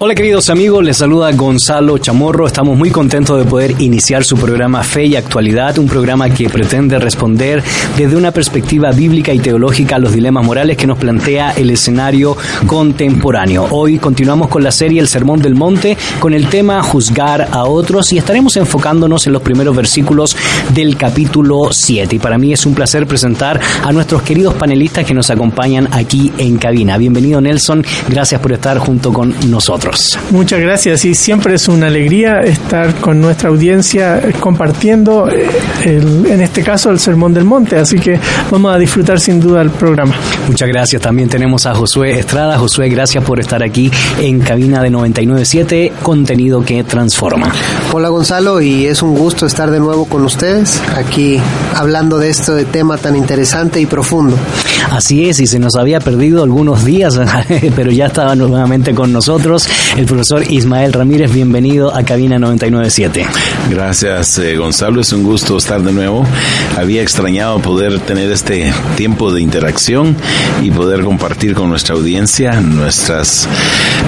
Hola queridos amigos, les saluda Gonzalo Chamorro. Estamos muy contentos de poder iniciar su programa Fe y Actualidad, un programa que pretende responder desde una perspectiva bíblica y teológica a los dilemas morales que nos plantea el escenario contemporáneo. Hoy continuamos con la serie El Sermón del Monte con el tema Juzgar a otros y estaremos enfocándonos en los primeros versículos del capítulo 7. Y para mí es un placer presentar a nuestros queridos panelistas que nos acompañan aquí en cabina. Bienvenido Nelson, gracias por estar junto con nosotros. Muchas gracias y siempre es una alegría estar con nuestra audiencia compartiendo eh, en este caso el Sermón del Monte, así que vamos a disfrutar sin duda el programa. Muchas gracias, también tenemos a Josué Estrada. Josué, gracias por estar aquí en cabina de 997, contenido que transforma. Hola Gonzalo y es un gusto estar de nuevo con ustedes aquí hablando de este tema tan interesante y profundo. Así es, y se nos había perdido algunos días, pero ya estaba nuevamente con nosotros el profesor Ismael Ramírez. Bienvenido a Cabina 997. Gracias, eh, Gonzalo. Es un gusto estar de nuevo. Había extrañado poder tener este tiempo de interacción y poder compartir con nuestra audiencia nuestras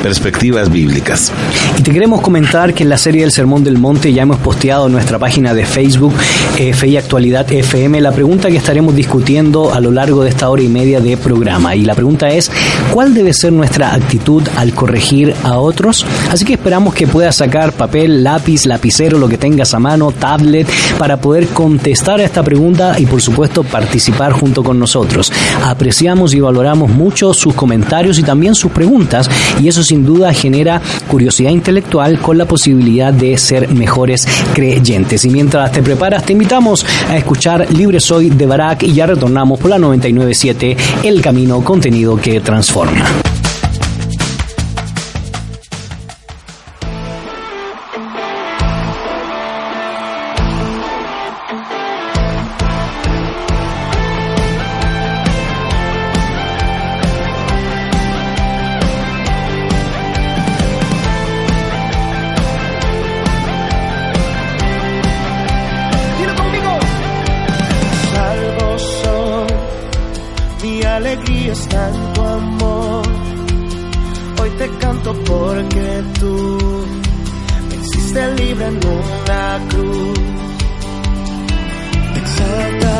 perspectivas bíblicas. Y te queremos comentar que en la serie del Sermón del Monte ya hemos posteado en nuestra página de Facebook, eh, Fe y Actualidad FM, la pregunta que estaremos discutiendo a lo largo de esta hora y media de programa. Y la pregunta es, ¿cuál debe ser nuestra actitud al corregir a otros? Así que esperamos que puedas sacar papel, lápiz, lapicero, lo que tengas a mano, tablet, para poder contestar a esta pregunta y por supuesto participar junto con nosotros. Apreciamos y valoramos mucho sus comentarios y también sus preguntas y eso sin duda genera curiosidad intelectual con la posibilidad de ser mejores creyentes. Y mientras te preparas, te invitamos a escuchar Libre Soy de Barak y ya retornamos por la 997, El Camino Contenido que Transforma. está tu amor. Hoy te canto porque tú me hiciste libre en una cruz. Exalta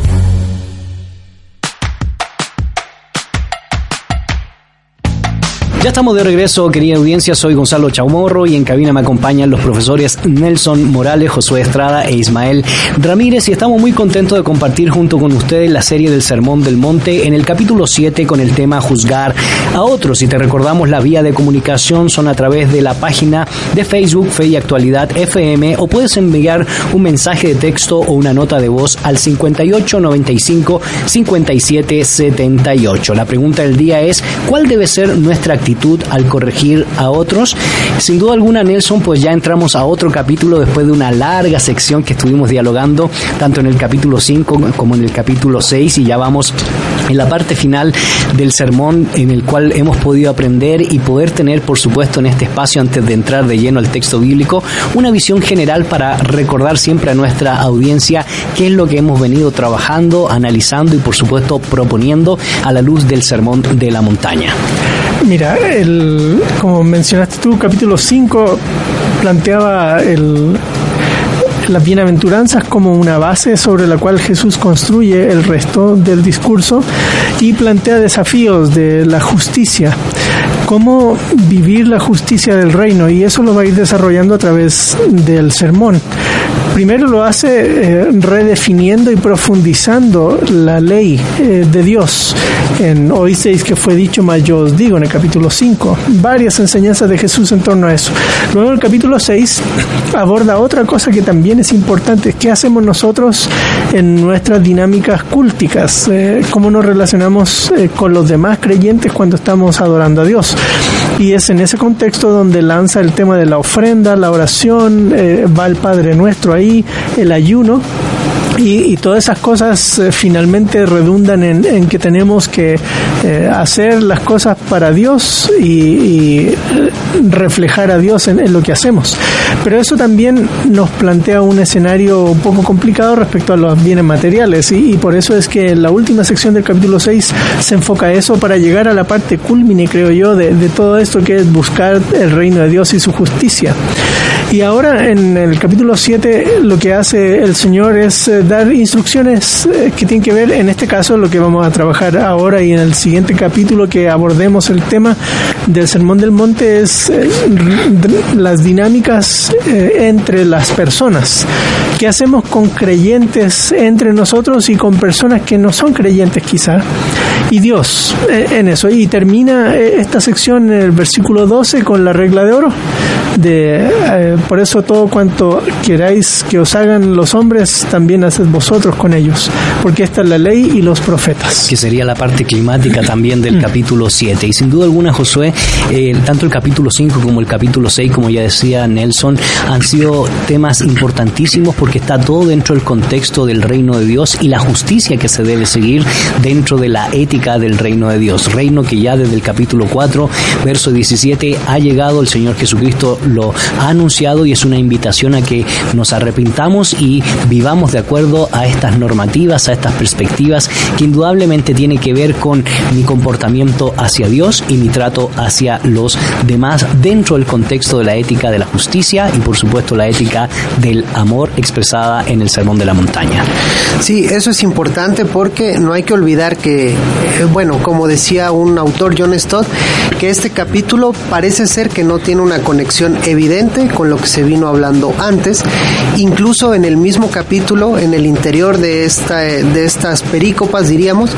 Ya estamos de regreso, querida audiencia. Soy Gonzalo Chaumorro y en cabina me acompañan los profesores Nelson Morales, Josué Estrada e Ismael Ramírez. Y estamos muy contentos de compartir junto con ustedes la serie del Sermón del Monte en el capítulo 7 con el tema Juzgar a otros. Si te recordamos, la vía de comunicación son a través de la página de Facebook Fe y Actualidad FM o puedes enviar un mensaje de texto o una nota de voz al 5895 5778. La pregunta del día es: ¿cuál debe ser nuestra al corregir a otros. Sin duda alguna, Nelson, pues ya entramos a otro capítulo después de una larga sección que estuvimos dialogando, tanto en el capítulo 5 como en el capítulo 6, y ya vamos en la parte final del sermón en el cual hemos podido aprender y poder tener, por supuesto, en este espacio, antes de entrar de lleno al texto bíblico, una visión general para recordar siempre a nuestra audiencia qué es lo que hemos venido trabajando, analizando y, por supuesto, proponiendo a la luz del sermón de la montaña. Mira, el, como mencionaste tú, capítulo 5 planteaba el, las bienaventuranzas como una base sobre la cual Jesús construye el resto del discurso y plantea desafíos de la justicia, cómo vivir la justicia del reino y eso lo va a ir desarrollando a través del sermón. Primero lo hace eh, redefiniendo y profundizando la ley eh, de Dios. En oísteis que fue dicho, más yo os digo, en el capítulo 5. Varias enseñanzas de Jesús en torno a eso. Luego en el capítulo 6 aborda otra cosa que también es importante. ¿Qué hacemos nosotros en nuestras dinámicas cúlticas? Eh, ¿Cómo nos relacionamos con los demás creyentes cuando estamos adorando a Dios? Y es en ese contexto donde lanza el tema de la ofrenda, la oración, va el Padre Nuestro ahí, el ayuno y, todas esas cosas eh, finalmente redundan en, que tenemos que eh, hacer las cosas para Dios y, eh, reflejar a Dios en, lo que hacemos. Pero eso también nos plantea un escenario un poco complicado respecto a los bienes materiales y, por eso es que en la última sección del capítulo 6 se enfoca a eso para llegar a la parte culmine, creo yo, de, de todo esto que es buscar el reino de Dios y su justicia. Y ahora en el capítulo 7 lo que hace el Señor es dar instrucciones eh, que tienen que ver, en este caso, lo que vamos a trabajar ahora y en el siguiente capítulo que abordemos el tema del Sermón del Monte es eh, las dinámicas eh, entre las personas. ¿Qué hacemos con creyentes entre nosotros y con personas que no son creyentes quizá? Y Dios en eso. Y termina esta sección en el versículo 12 con la regla de oro. De, por eso todo cuanto queráis que os hagan los hombres, también haced vosotros con ellos, porque esta es la ley y los profetas. Que sería la parte climática también del mm. capítulo 7. Y sin duda alguna, Josué, eh, tanto el capítulo 5 como el capítulo 6, como ya decía Nelson, han sido temas importantísimos porque está todo dentro del contexto del reino de Dios y la justicia que se debe seguir dentro de la ética del reino de Dios. Reino que ya desde el capítulo 4, verso 17, ha llegado, el Señor Jesucristo lo ha anunciado y es una invitación a que nos arrepintamos y vivamos de acuerdo a estas normativas, a estas perspectivas, que indudablemente tiene que ver con mi comportamiento hacia Dios y mi trato hacia los demás dentro del contexto de la ética de la justicia y por supuesto la ética del amor expresada en el Sermón de la Montaña. Sí, eso es importante porque no hay que olvidar que, eh, bueno, como decía un autor, John Stott, que este capítulo parece ser que no tiene una conexión evidente con lo que se vino hablando antes, incluso en el mismo capítulo, en el interior de, esta, de estas perícopas, diríamos,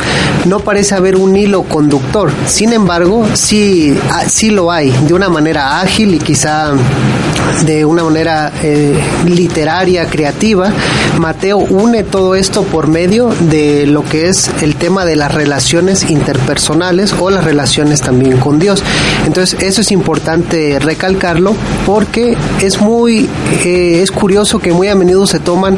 no parece haber un hilo conductor. Sin embargo, sí, ah, sí lo hay, de una manera ágil y quizá de una manera eh, literaria, creativa. Mateo une todo esto por medio de lo que es el tema de las relaciones interpersonales o las relaciones también con Dios. Entonces, eso es importante recalcarlo porque es muy, eh, es curioso que muy a menudo se toman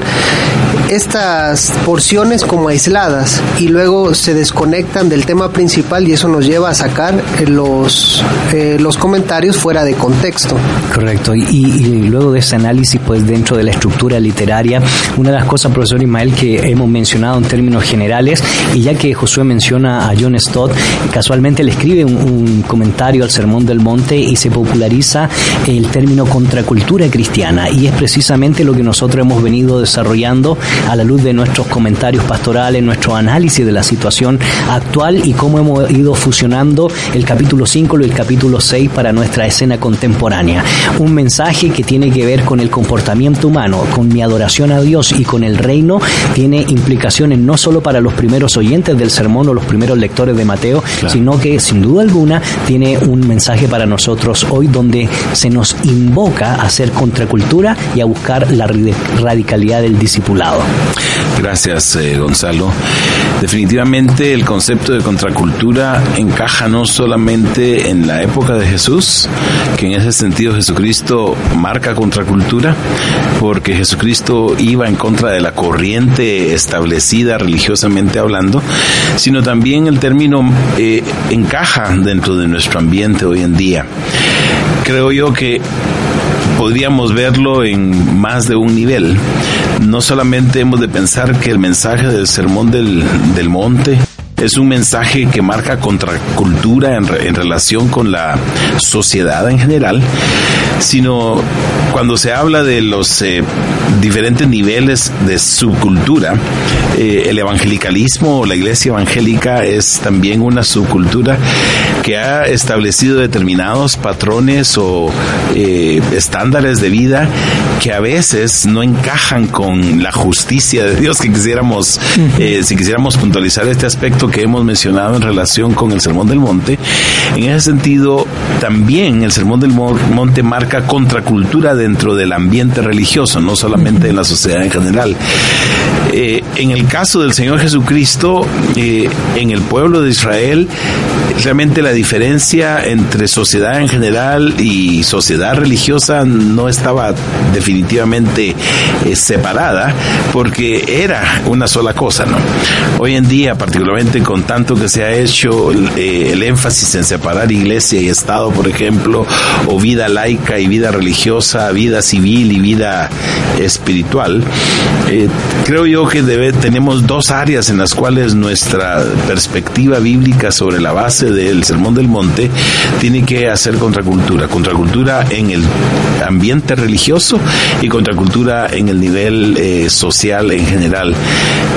estas porciones como aisladas y luego se desconectan del tema principal y eso nos lleva a sacar los, eh, los comentarios fuera de contexto. Correcto. Y, y, luego de ese análisis, pues dentro de la estructura literaria, una de las cosas, profesor Ismael, que hemos mencionado en términos generales, y ya que Josué menciona a John Stott, casualmente le escribe un, comentario al Sermón del Monte y se populariza el término contracultura cristiana, y es precisamente lo que nosotros hemos venido desarrollando a la luz de nuestros comentarios pastorales, nuestro análisis de la situación actual y cómo hemos ido fusionando el capítulo 5 y el capítulo 6 para nuestra escena contemporánea. Un mensaje que tiene que ver con el comportamiento humano, con mi adoración a Dios y con el reino, tiene implicaciones no solo para los primeros oyentes del sermón o los primeros lectores de Mateo, sino que sin duda alguna tiene un mensaje para nosotros hoy donde se nos invoca a hacer contracultura y a buscar la radicalidad del discipulado. Gracias, eh, Gonzalo. Definitivamente el concepto de contracultura encaja no solamente en la época de Jesús, que en ese sentido Jesucristo marca contracultura, porque Jesucristo iba en contra de la corriente establecida religiosamente hablando, sino también el término eh, encaja dentro de nuestro ambiente hoy en día. Creo yo que podríamos verlo en más de un nivel. No solamente hemos de pensar que el mensaje del Sermón del, del Monte es un mensaje que marca contracultura en, en relación con la sociedad en general, sino cuando se habla de los eh, diferentes niveles de subcultura, eh, el evangelicalismo o la iglesia evangélica es también una subcultura que ha establecido determinados patrones o eh, estándares de vida que a veces no encajan con la justicia de Dios que quisiéramos, si quisiéramos puntualizar este aspecto que hemos mencionado en relación con el Sermón del Monte. En ese sentido, también el Sermón del Monte marca contracultura dentro del ambiente religioso, no solamente en la sociedad en general. Eh, en el caso del Señor Jesucristo, eh, en el pueblo de Israel, realmente la diferencia entre sociedad en general y sociedad religiosa no estaba definitivamente eh, separada, porque era una sola cosa, ¿no? Hoy en día, particularmente con tanto que se ha hecho el énfasis en separar iglesia y Estado, por ejemplo, o vida laica y vida religiosa, vida civil y vida espiritual, creo yo que tenemos dos áreas en las cuales nuestra perspectiva bíblica sobre la base del Sermón del Monte tiene que hacer contracultura. Contracultura en el ambiente religioso y contracultura en el nivel eh, social en general.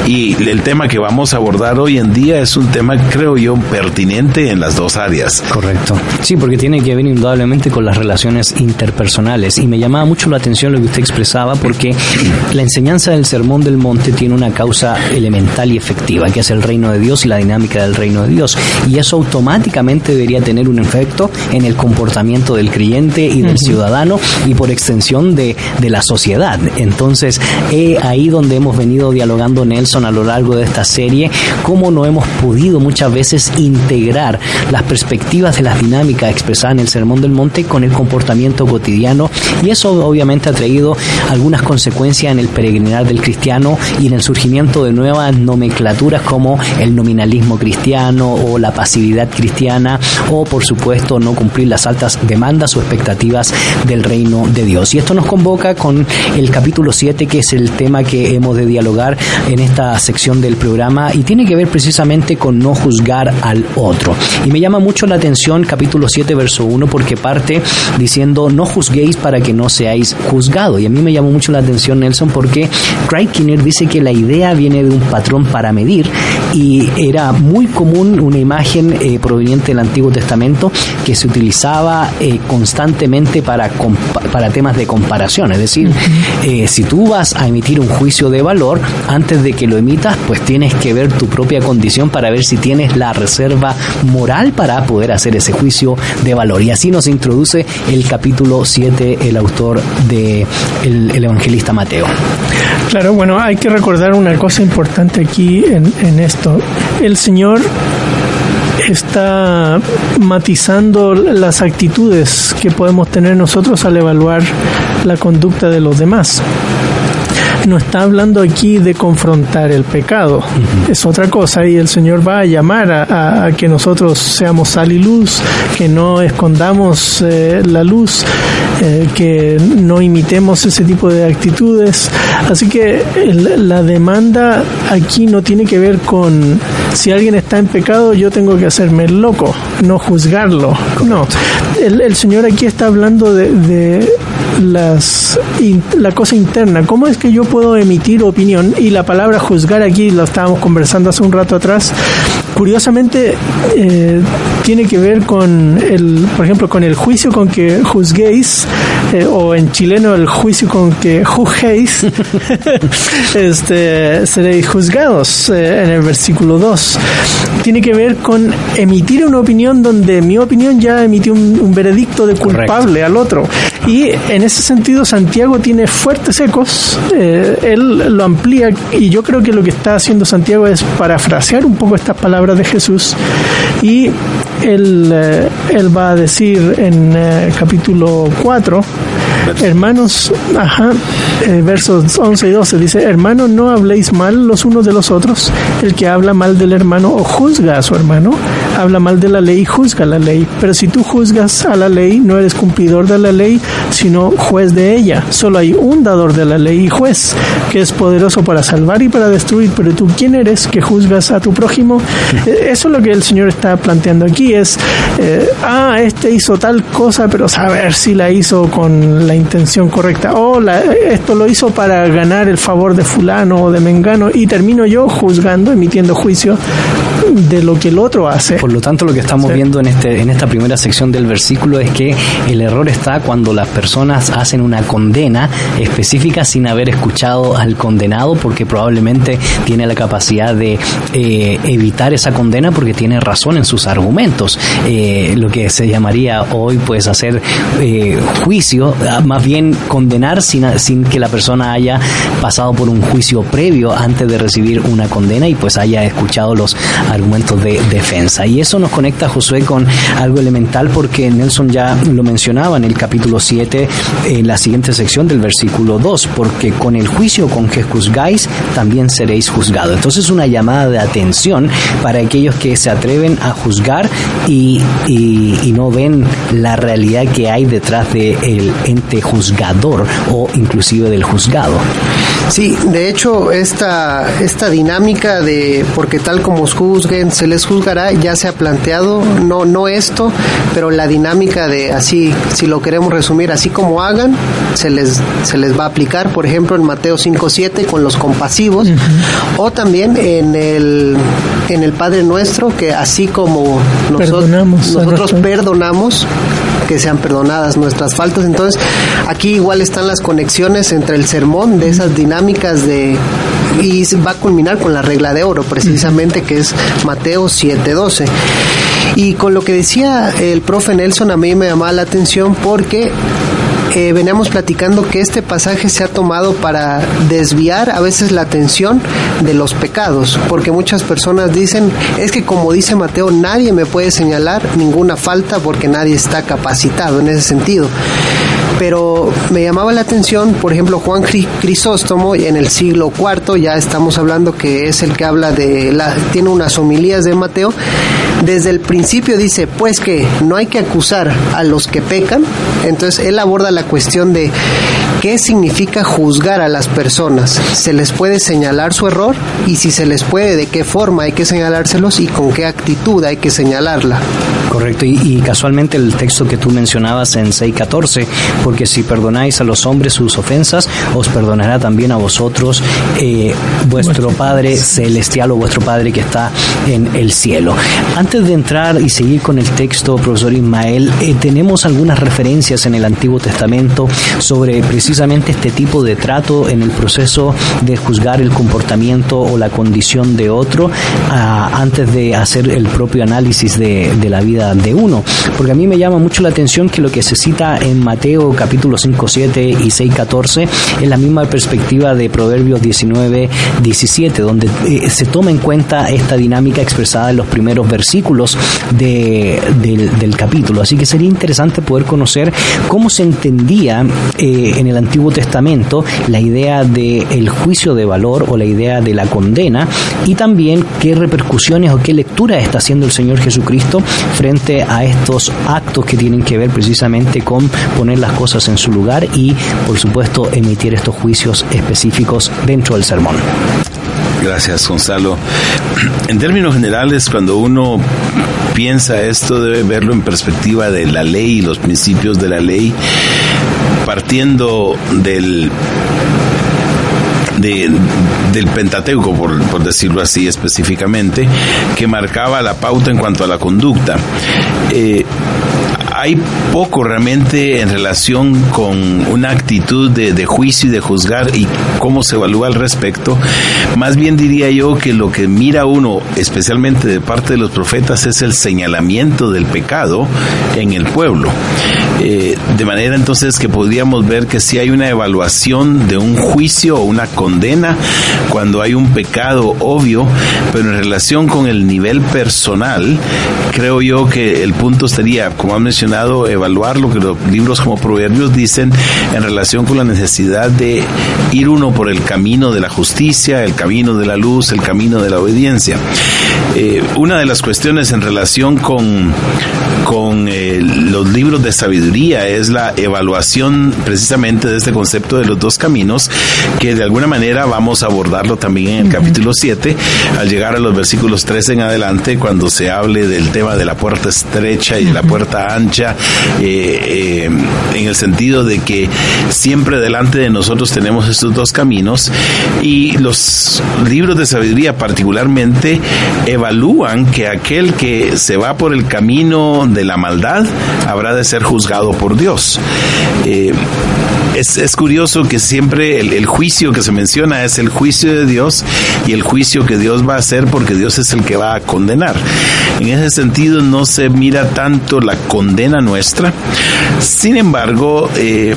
Y el tema que vamos a abordar hoy en día es un tema, creo yo, pertinente en las dos áreas. Correcto. Sí, porque tiene que ver indudablemente con las relaciones interpersonales. Y me llamaba mucho la atención lo que usted expresaba porque la enseñanza del Sermón del Monte tiene una causa elemental y efectiva, que es el reino de Dios y la dinámica del reino de Dios. Y eso automáticamente debería tener un efecto en el comportamiento del creyente y del ciudadano y por extensión de, de la sociedad. Entonces, es ahí donde hemos venido dialogando, Nelson, a lo largo de esta serie, cómo no hemos podido muchas veces integrar las perspectivas de las dinámicas expresadas en el Sermón del Monte con el comportamiento cotidiano y eso obviamente ha traído algunas consecuencias en el peregrinar del cristiano y en el surgimiento de nuevas nomenclaturas como el nominalismo cristiano o la pasividad cristiana o por supuesto no cumplir las altas demandas o expectativas del reino de Dios. Y esto nos convoca con el capítulo 7 que es el tema que hemos de dialogar en esta sección del programa y tiene que ver precisamente con no juzgar al otro. Y me llama mucho la atención capítulo 7 verso 1 porque parte diciendo no juzguéis para que no seáis juzgados. Y a mí me llamó mucho la atención Nelson porque Craig Kinner dice que la idea viene de un patrón para medir y era muy común una imagen eh, proveniente del Antiguo Testamento que se utilizaba eh, constantemente para, para temas de comparación. Es decir, eh, si tú vas a emitir un juicio de valor, antes de que lo emitas, pues tienes que ver tu propia condición para ver si tienes la reserva moral para poder hacer ese juicio de valor. Y así nos introduce el capítulo 7 el autor de el evangelista Mateo. Claro, bueno, hay que recordar una cosa importante aquí en, en esto. El Señor está matizando las actitudes que podemos tener nosotros al evaluar la conducta de los demás. No está hablando aquí de confrontar el pecado, es otra cosa y el Señor va a llamar a, que nosotros seamos sal y luz, que no escondamos eh, la luz, eh, que no imitemos ese tipo de actitudes. Así que la demanda aquí no tiene que ver con si alguien está en pecado, yo tengo que hacerme el loco, no juzgarlo. No, el, Señor aquí está hablando de, las, la cosa interna. ¿Cómo es que yo puedo emitir opinión? Y la palabra juzgar aquí, lo estábamos conversando hace un rato atrás, curiosamente eh, tiene que ver con el, por ejemplo, con el juicio con que juzguéis, eh, o en chileno el juicio con que juzguéis, este, seréis juzgados eh, en el versículo 2. Tiene que ver con emitir una opinión donde mi opinión ya emitió un, veredicto de culpable al otro. Y en ese sentido Santiago tiene fuertes ecos, él lo amplía y yo creo que lo que está haciendo Santiago es parafrasear un poco estas palabras de Jesús y él, eh, él va a decir en eh, capítulo 4 Hermanos, ajá, eh, versos 11 y 12 dice, hermanos, no habléis mal los unos de los otros. El que habla mal del hermano o juzga a su hermano, habla mal de la ley y juzga la ley. Pero si tú juzgas a la ley, no eres cumplidor de la ley, sino juez de ella. Solo hay un dador de la ley y juez, que es poderoso para salvar y para destruir. Pero tú, ¿quién eres que juzgas a tu prójimo? Eh, eso es lo que el Señor está planteando aquí, es, eh, ah, este hizo tal cosa, pero saber si la hizo con la intención correcta. O esto lo hizo para ganar el favor de fulano o de mengano y termino yo juzgando, emitiendo juicio de lo que el otro hace. Por lo tanto, lo que estamos viendo en, este, en esta primera sección del versículo es que el error está cuando las personas hacen una condena específica sin haber escuchado al condenado porque probablemente tiene la capacidad de eh, evitar esa condena porque tiene razón en sus argumentos. Eh, lo que se llamaría hoy pues hacer eh, juicio, más bien condenar sin, sin que la persona haya pasado por un juicio previo antes de recibir una condena y pues haya escuchado los argumentos de defensa. Y eso nos conecta, Josué, con algo elemental porque Nelson ya lo mencionaba en el capítulo 7, en la siguiente sección del versículo 2, porque con el juicio con que juzgáis, también seréis juzgados. Entonces una llamada de atención para aquellos que se atreven a juzgar y, y, no ven la realidad que hay detrás del ente juzgador o inclusive del juzgado. Sí, de hecho, esta, esta dinámica de porque tal como os juzguen, se les juzgará, ya se ha planteado, no, no esto, pero la dinámica de así, si lo queremos resumir, así como hagan, se les, se les va a aplicar, por ejemplo, en Mateo 5.7 con los compasivos, o también en el, en el Padre Nuestro, que así como nosotros, nosotros perdonamos, que sean perdonadas nuestras faltas. Entonces, aquí igual están las conexiones entre el sermón de esas dinámicas de y va a culminar con la regla de oro, precisamente que es Mateo 7:12. Y con lo que decía el profe Nelson a mí me llamaba la atención porque eh, veníamos platicando que este pasaje se ha tomado para desviar a veces la atención de los pecados, porque muchas personas dicen, es que como dice Mateo, nadie me puede señalar ninguna falta porque nadie está capacitado en ese sentido pero me llamaba la atención, por ejemplo, Juan Crisóstomo en el siglo IV, ya estamos hablando que es el que habla de, la, tiene unas homilías de Mateo, desde el principio dice, pues que no hay que acusar a los que pecan, entonces él aborda la cuestión de qué significa juzgar a las personas, se les puede señalar su error y si se les puede, de qué forma hay que señalárselos y con qué actitud hay que señalarla. Correcto, y, casualmente el texto que tú mencionabas en 6.14, porque si perdonáis a los hombres sus ofensas, os perdonará también a vosotros eh, vuestro Padre celestial o vuestro Padre que está en el cielo. Antes de entrar y seguir con el texto, profesor Ismael, eh, tenemos algunas referencias en el Antiguo Testamento sobre precisamente este tipo de trato en el proceso de juzgar el comportamiento o la condición de otro ah, antes de hacer el propio análisis de, de la vida de uno. Porque a mí me llama mucho la atención que lo que se cita en Mateo capítulo 5, 7 y 6, 14 es la misma perspectiva de Proverbios 19, 17, donde eh, se toma en cuenta esta dinámica expresada en los primeros versículos de, del, capítulo. Así que sería interesante poder conocer cómo se entendía eh, en el Antiguo Testamento la idea del juicio de valor o la idea de la condena y también qué repercusiones o qué lectura está haciendo el Señor Jesucristo frente a estos actos que tienen que ver precisamente con poner las cosas en su lugar y, por supuesto, emitir estos juicios específicos dentro del sermón. Gracias, Gonzalo. En términos generales, cuando uno piensa esto, debe verlo en perspectiva de la ley y los principios de la ley, partiendo del del Pentateuco, por, decirlo así específicamente, que marcaba la pauta en cuanto a la conducta. Eh, hay poco realmente en relación con una actitud de, juicio y de juzgar y cómo se evalúa al respecto. Más bien diría yo que lo que mira uno, especialmente de parte de los profetas, es el señalamiento del pecado en el pueblo. Eh, de manera entonces que podríamos ver que si hay una evaluación de un juicio o una condena cuando hay un pecado obvio, pero en relación con el nivel personal, creo yo que el punto sería, como han mencionado, evaluar lo que los libros como Proverbios dicen en relación con la necesidad de ir uno por el camino de la justicia, el camino de la luz, el camino de la obediencia. Eh, una de las cuestiones en relación con, con eh, los libros de sabiduría es la evaluación precisamente de este concepto de los dos caminos, que de alguna manera vamos a abordarlo también en el capítulo 7, al llegar a los versículos 3 en adelante, cuando se hable del tema de la puerta estrecha y de la puerta ancha eh, eh, en el sentido de que siempre delante de nosotros tenemos estos dos caminos y los libros de sabiduría particularmente evalúan que aquel que se va por el camino de la maldad habrá de ser juzgado por Dios. Eh, es, curioso que siempre el, juicio que se menciona es el juicio de Dios y el juicio que Dios va a hacer porque Dios es el que va a condenar. En ese sentido no se mira tanto la condena nuestra. Sin embargo, eh,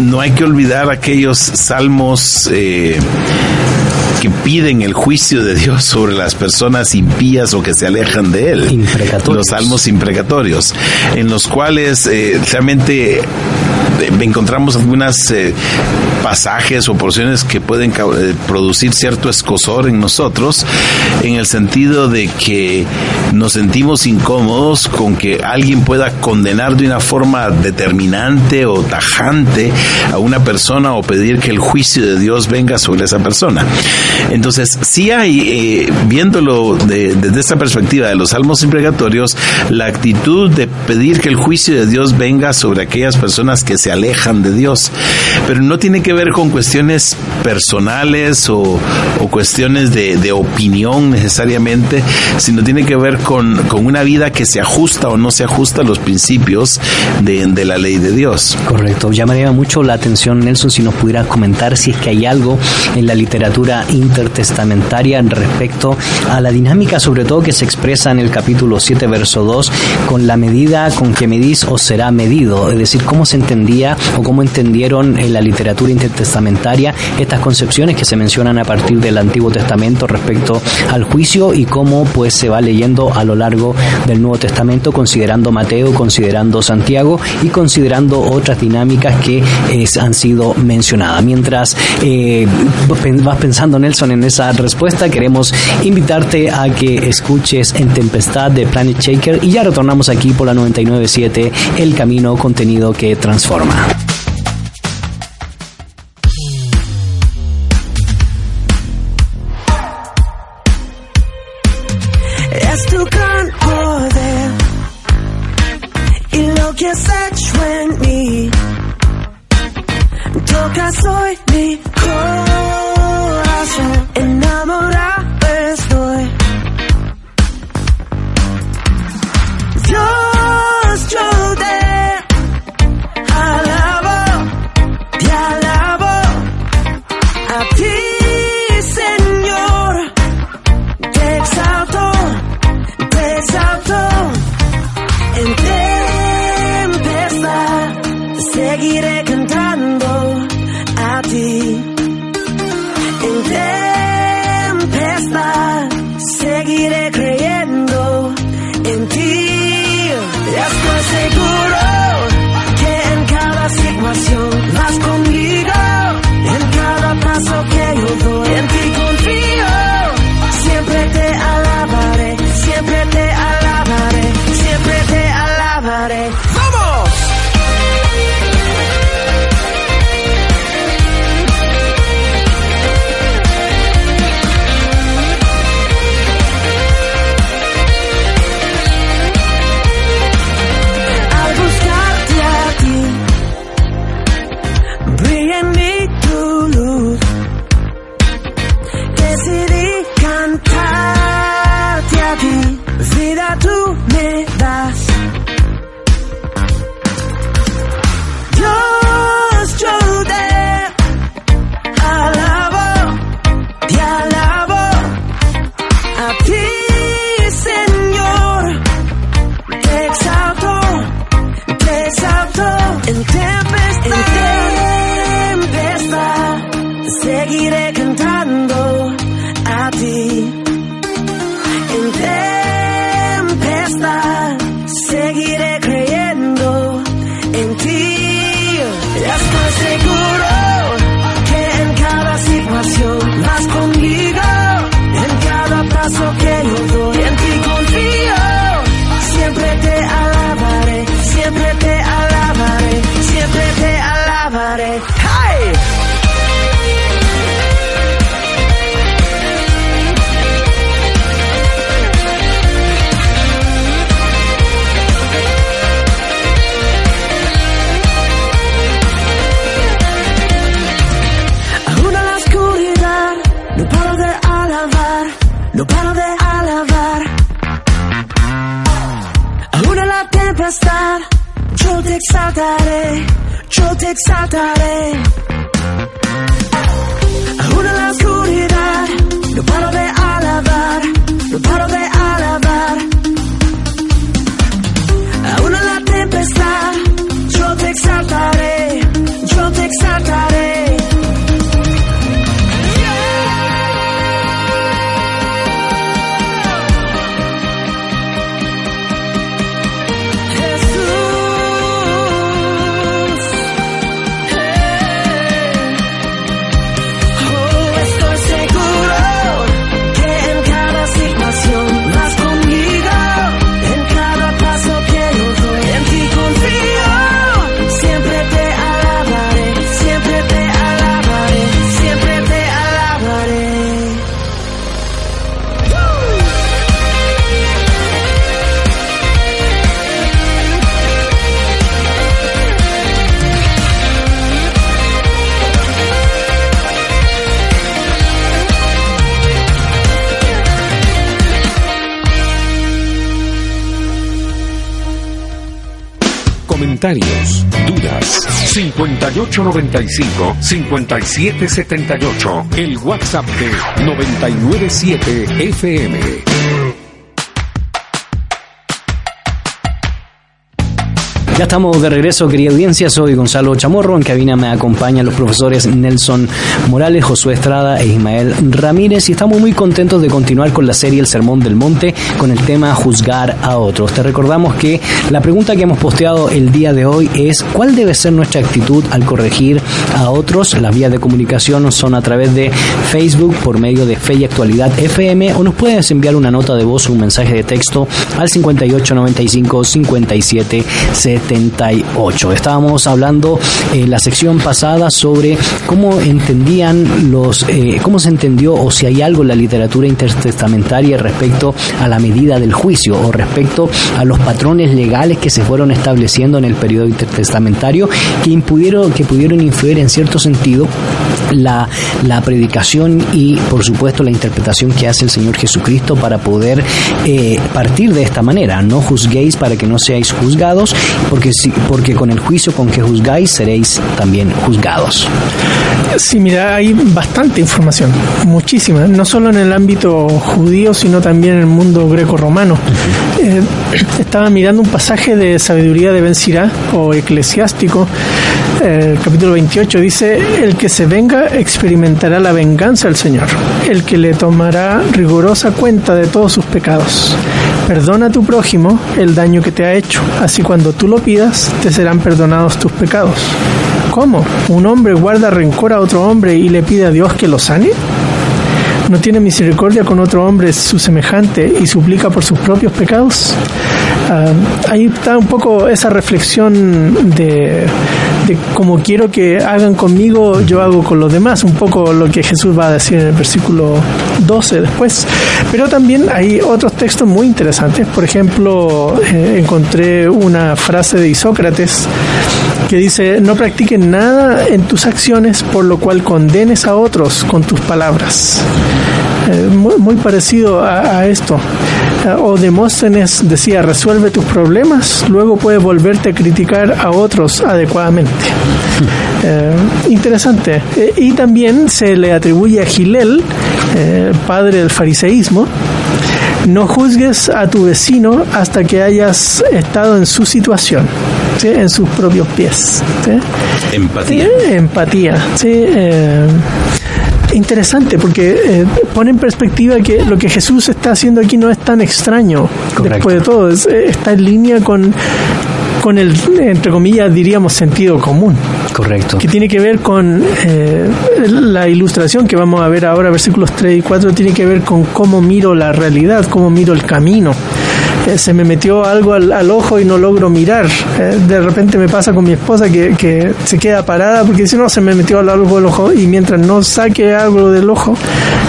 no hay que olvidar aquellos salmos eh, que piden el juicio de Dios sobre las personas impías o que se alejan de Él. Los salmos imprecatorios, en los cuales eh, realmente encontramos algunas eh, pasajes o porciones que pueden eh, producir cierto escosor en nosotros, en el sentido de que nos sentimos incómodos con que alguien pueda condenar de una forma determinante o tajante a una persona o pedir que el juicio de Dios venga sobre esa persona. Entonces, si hay, eh, viéndolo desde esta perspectiva de los salmos impregatorios, la actitud de pedir que el juicio de Dios venga sobre aquellas personas que se alejan de Dios. Pero no tiene que ver con cuestiones personales o, cuestiones de, opinión necesariamente, sino tiene que ver con, una vida que se ajusta o no se ajusta a los principios de, de la ley de Dios. Correcto. Llamaría mucho la atención, Nelson, si nos pudiera comentar si es que hay algo en la literatura intertestamentaria respecto a la dinámica, sobre todo que se expresa en el capítulo 7, verso 2, con la medida con que medís os será medido. Es decir, cómo se entiende o cómo entendieron en la literatura intertestamentaria estas concepciones que se mencionan a partir del Antiguo Testamento respecto al juicio y cómo pues se va leyendo a lo largo del Nuevo Testamento considerando Mateo, considerando Santiago y considerando otras dinámicas que han sido mencionadas. Mientras eh, vas pensando Nelson en esa respuesta, queremos invitarte a que escuches En Tempestad de Planet Shaker y ya retornamos aquí por la 997 El Camino Contenido que transforma forma. 5895-5778, el WhatsApp de 997 FM. Ya estamos de regreso, querida audiencia. Soy Gonzalo Chamorro. En cabina me acompañan los profesores Nelson Morales, Josué Estrada e Ismael Ramírez. Y estamos muy contentos de continuar con la serie El Sermón del Monte con el tema Juzgar a otros. Te recordamos que la pregunta que hemos posteado el día de hoy es: ¿cuál debe ser nuestra actitud al corregir a otros? Las vías de comunicación son a través de Facebook por medio de Fe y Actualidad FM o nos puedes enviar una nota de voz o un mensaje de texto al 5895 57 78. Estábamos hablando en la sección pasada sobre cómo entendían los, eh, cómo se entendió o si hay algo en la literatura intertestamentaria respecto a la medida del juicio o respecto a los patrones legales que se fueron estableciendo en el periodo intertestamentario que impudieron, que pudieron influir en cierto sentido la, la predicación y por supuesto la interpretación que hace el Señor Jesucristo para poder eh, partir de esta manera. No juzguéis para que no seáis juzgados, porque, si, porque con el juicio con que juzgáis seréis también juzgados. Sí, mira, hay bastante información, muchísima, no solo en el ámbito judío, sino también en el mundo greco-romano. Eh, estaba mirando un pasaje de sabiduría de Ben Sirá, o eclesiástico, capítulo 28, dice, el que se venga experimentará la venganza del Señor, el que le tomará rigurosa cuenta de todos sus pecados. Perdona a tu prójimo el daño que te ha hecho, así cuando tú lo pidas, te serán perdonados tus pecados. ¿Cómo? ¿Un hombre guarda rencor a otro hombre y le pide a Dios que lo sane? ¿No tiene misericordia con otro hombre su semejante y suplica por sus propios pecados? Ah, ahí está un poco esa reflexión de, de como quiero que hagan conmigo, yo hago con los demás, un poco lo que Jesús va a decir en el versículo 12 después. Pero también hay otros textos muy interesantes. Por ejemplo, eh, encontré una frase de Isócrates que dice, no practiquen nada en tus acciones por lo cual condenes a otros con tus palabras. Eh, muy, muy parecido a, a esto. Eh, O Demóstenes decía, resuelve tus problemas, luego puedes volverte a criticar a otros adecuadamente. Eh, interesante. Y también se le atribuye a Gilel, padre del fariseísmo, no juzgues a tu vecino hasta que hayas estado en su situación, ¿sí? en sus propios pies. ¿sí? Empatía. Eh, empatía, sí. eh, interesante porque eh, pone en perspectiva que lo que Jesús está haciendo aquí no es tan extraño. Correcto. Después de todo, es- eh, está en línea con, con el, entre comillas, diríamos sentido común Correcto. que tiene que ver con eh, la ilustración que vamos a ver ahora, versículos 3 y 4, tiene que ver con cómo miro la realidad, cómo miro el camino. Eh, se me metió algo al, al ojo y no logro mirar. Eh, de repente me pasa con mi esposa que, que se queda parada porque dice, no, se me metió algo del ojo y mientras no saque algo del ojo,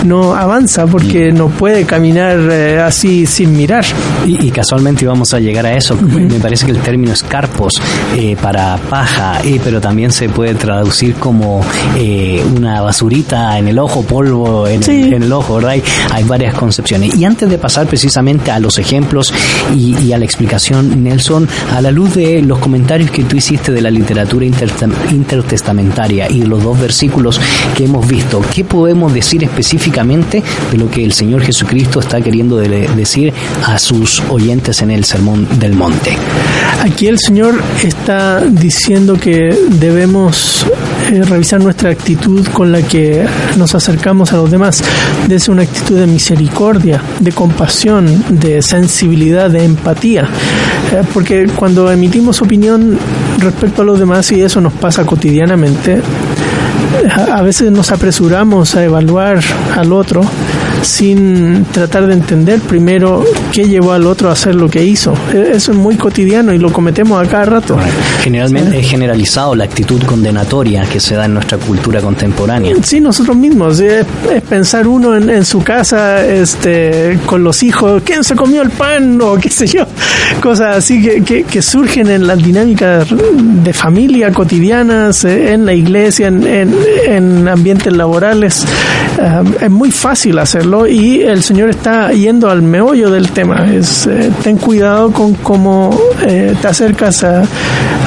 no avanza porque no puede caminar eh, así sin mirar. Y, y casualmente íbamos a llegar a eso. Me parece que el término es carpos eh, para paja, eh, pero también se puede traducir como eh, una basurita en el ojo, polvo en, Sí. el, en el ojo, ¿verdad? Hay, hay varias concepciones. Y antes de pasar precisamente a los ejemplos y, a la explicación, Nelson, a la luz de los comentarios que tú hiciste de la literatura intertestamentaria y de los dos versículos que hemos visto, ¿qué podemos decir específicamente de lo que el Señor Jesucristo está queriendo de- decir a sus oyentes en el Sermón del Monte? Aquí el Señor está diciendo que debemos eh, revisar nuestra actitud con la que nos acercamos a los demás. Ser una actitud de misericordia, de compasión, de sensibilidad, de empatía. Eh, porque cuando emitimos opinión respecto a los demás, y eso nos pasa cotidianamente, a a veces nos apresuramos a evaluar al otro sin tratar de entender primero qué llevó al otro a hacer lo que hizo. E- Eso es muy cotidiano y lo cometemos a cada rato. Generalmente es generalizado la actitud condenatoria que se da en nuestra cultura contemporánea. Sí, nosotros mismos. Es, es pensar uno en, en su casa este, con los hijos, ¿quién se comió el pan? O qué sé yo. Cosas así que, que, que surgen en las dinámicas de familia cotidianas, eh, en la iglesia, en, en, en ambientes laborales. Ah, es muy fácil hacerlo y el Señor está yendo al meollo del tema. Es, eh, ten cuidado con cómo eh, te acercas a,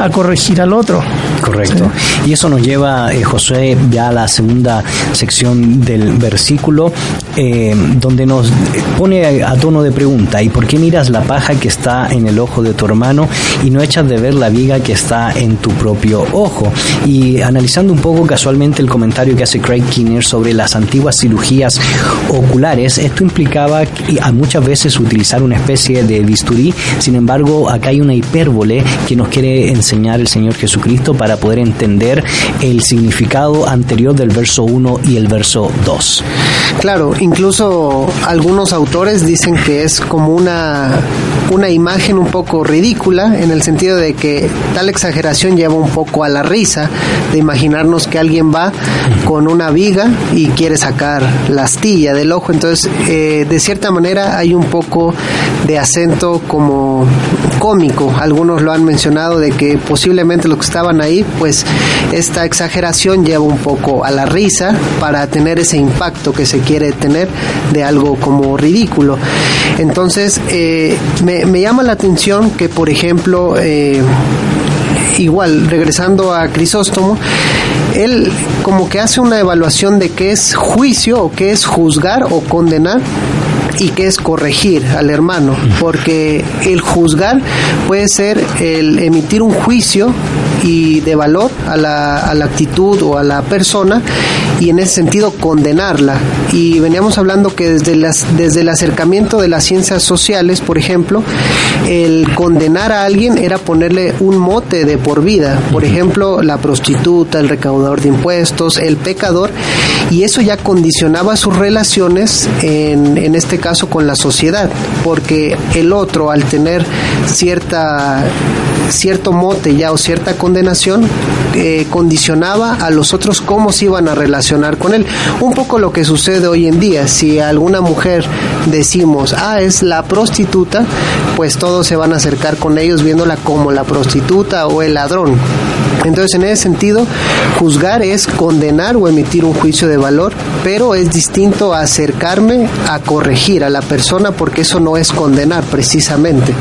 a corregir al otro. Correcto. Y eso nos lleva, eh, José, ya a la segunda sección del versículo, eh, donde nos pone a, a tono de pregunta, ¿y por qué miras la paja que está en el ojo de tu hermano y no echas de ver la viga que está en tu propio ojo? Y analizando un poco casualmente el comentario que hace Craig Kinner sobre las antiguas cirugías oculares, esto implicaba a muchas veces utilizar una especie de bisturí, sin embargo, acá hay una hipérbole que nos quiere enseñar el Señor Jesucristo para poder entender el significado anterior del verso 1 y el verso 2. Claro, incluso algunos autores dicen que es como una, una imagen un poco ridícula en el sentido de que tal exageración lleva un poco a la risa de imaginarnos que alguien va con una viga y quiere sacar la astilla del ojo. Entonces, eh, de cierta manera hay un poco de acento como cómico. Algunos lo han mencionado de que posiblemente los que estaban ahí, pues esta exageración lleva un poco a la risa para tener ese impacto que se quiere tener de algo como ridículo. Entonces, eh, me, me llama la atención que, por ejemplo, eh, igual, regresando a Crisóstomo, él como que hace una evaluación de qué es juicio o qué es juzgar o condenar y que es corregir al hermano, porque el juzgar puede ser el emitir un juicio y de valor a la, a la actitud o a la persona y en ese sentido condenarla. Y veníamos hablando que desde, las, desde el acercamiento de las ciencias sociales, por ejemplo, el condenar a alguien era ponerle un mote de por vida. Por ejemplo, la prostituta, el recaudador de impuestos, el pecador, y eso ya condicionaba sus relaciones, en, en este caso con la sociedad, porque el otro, al tener cierta, cierto mote ya o cierta condenación, eh, condicionaba a los otros cómo se iban a relacionar con él. Un poco lo que sucede hoy en día, si a alguna mujer decimos, ah, es la prostituta, pues todos se van a acercar con ellos viéndola como la prostituta o el ladrón. Entonces, en ese sentido, juzgar es condenar o emitir un juicio de valor, pero es distinto a acercarme a corregir a la persona porque eso no es condenar precisamente.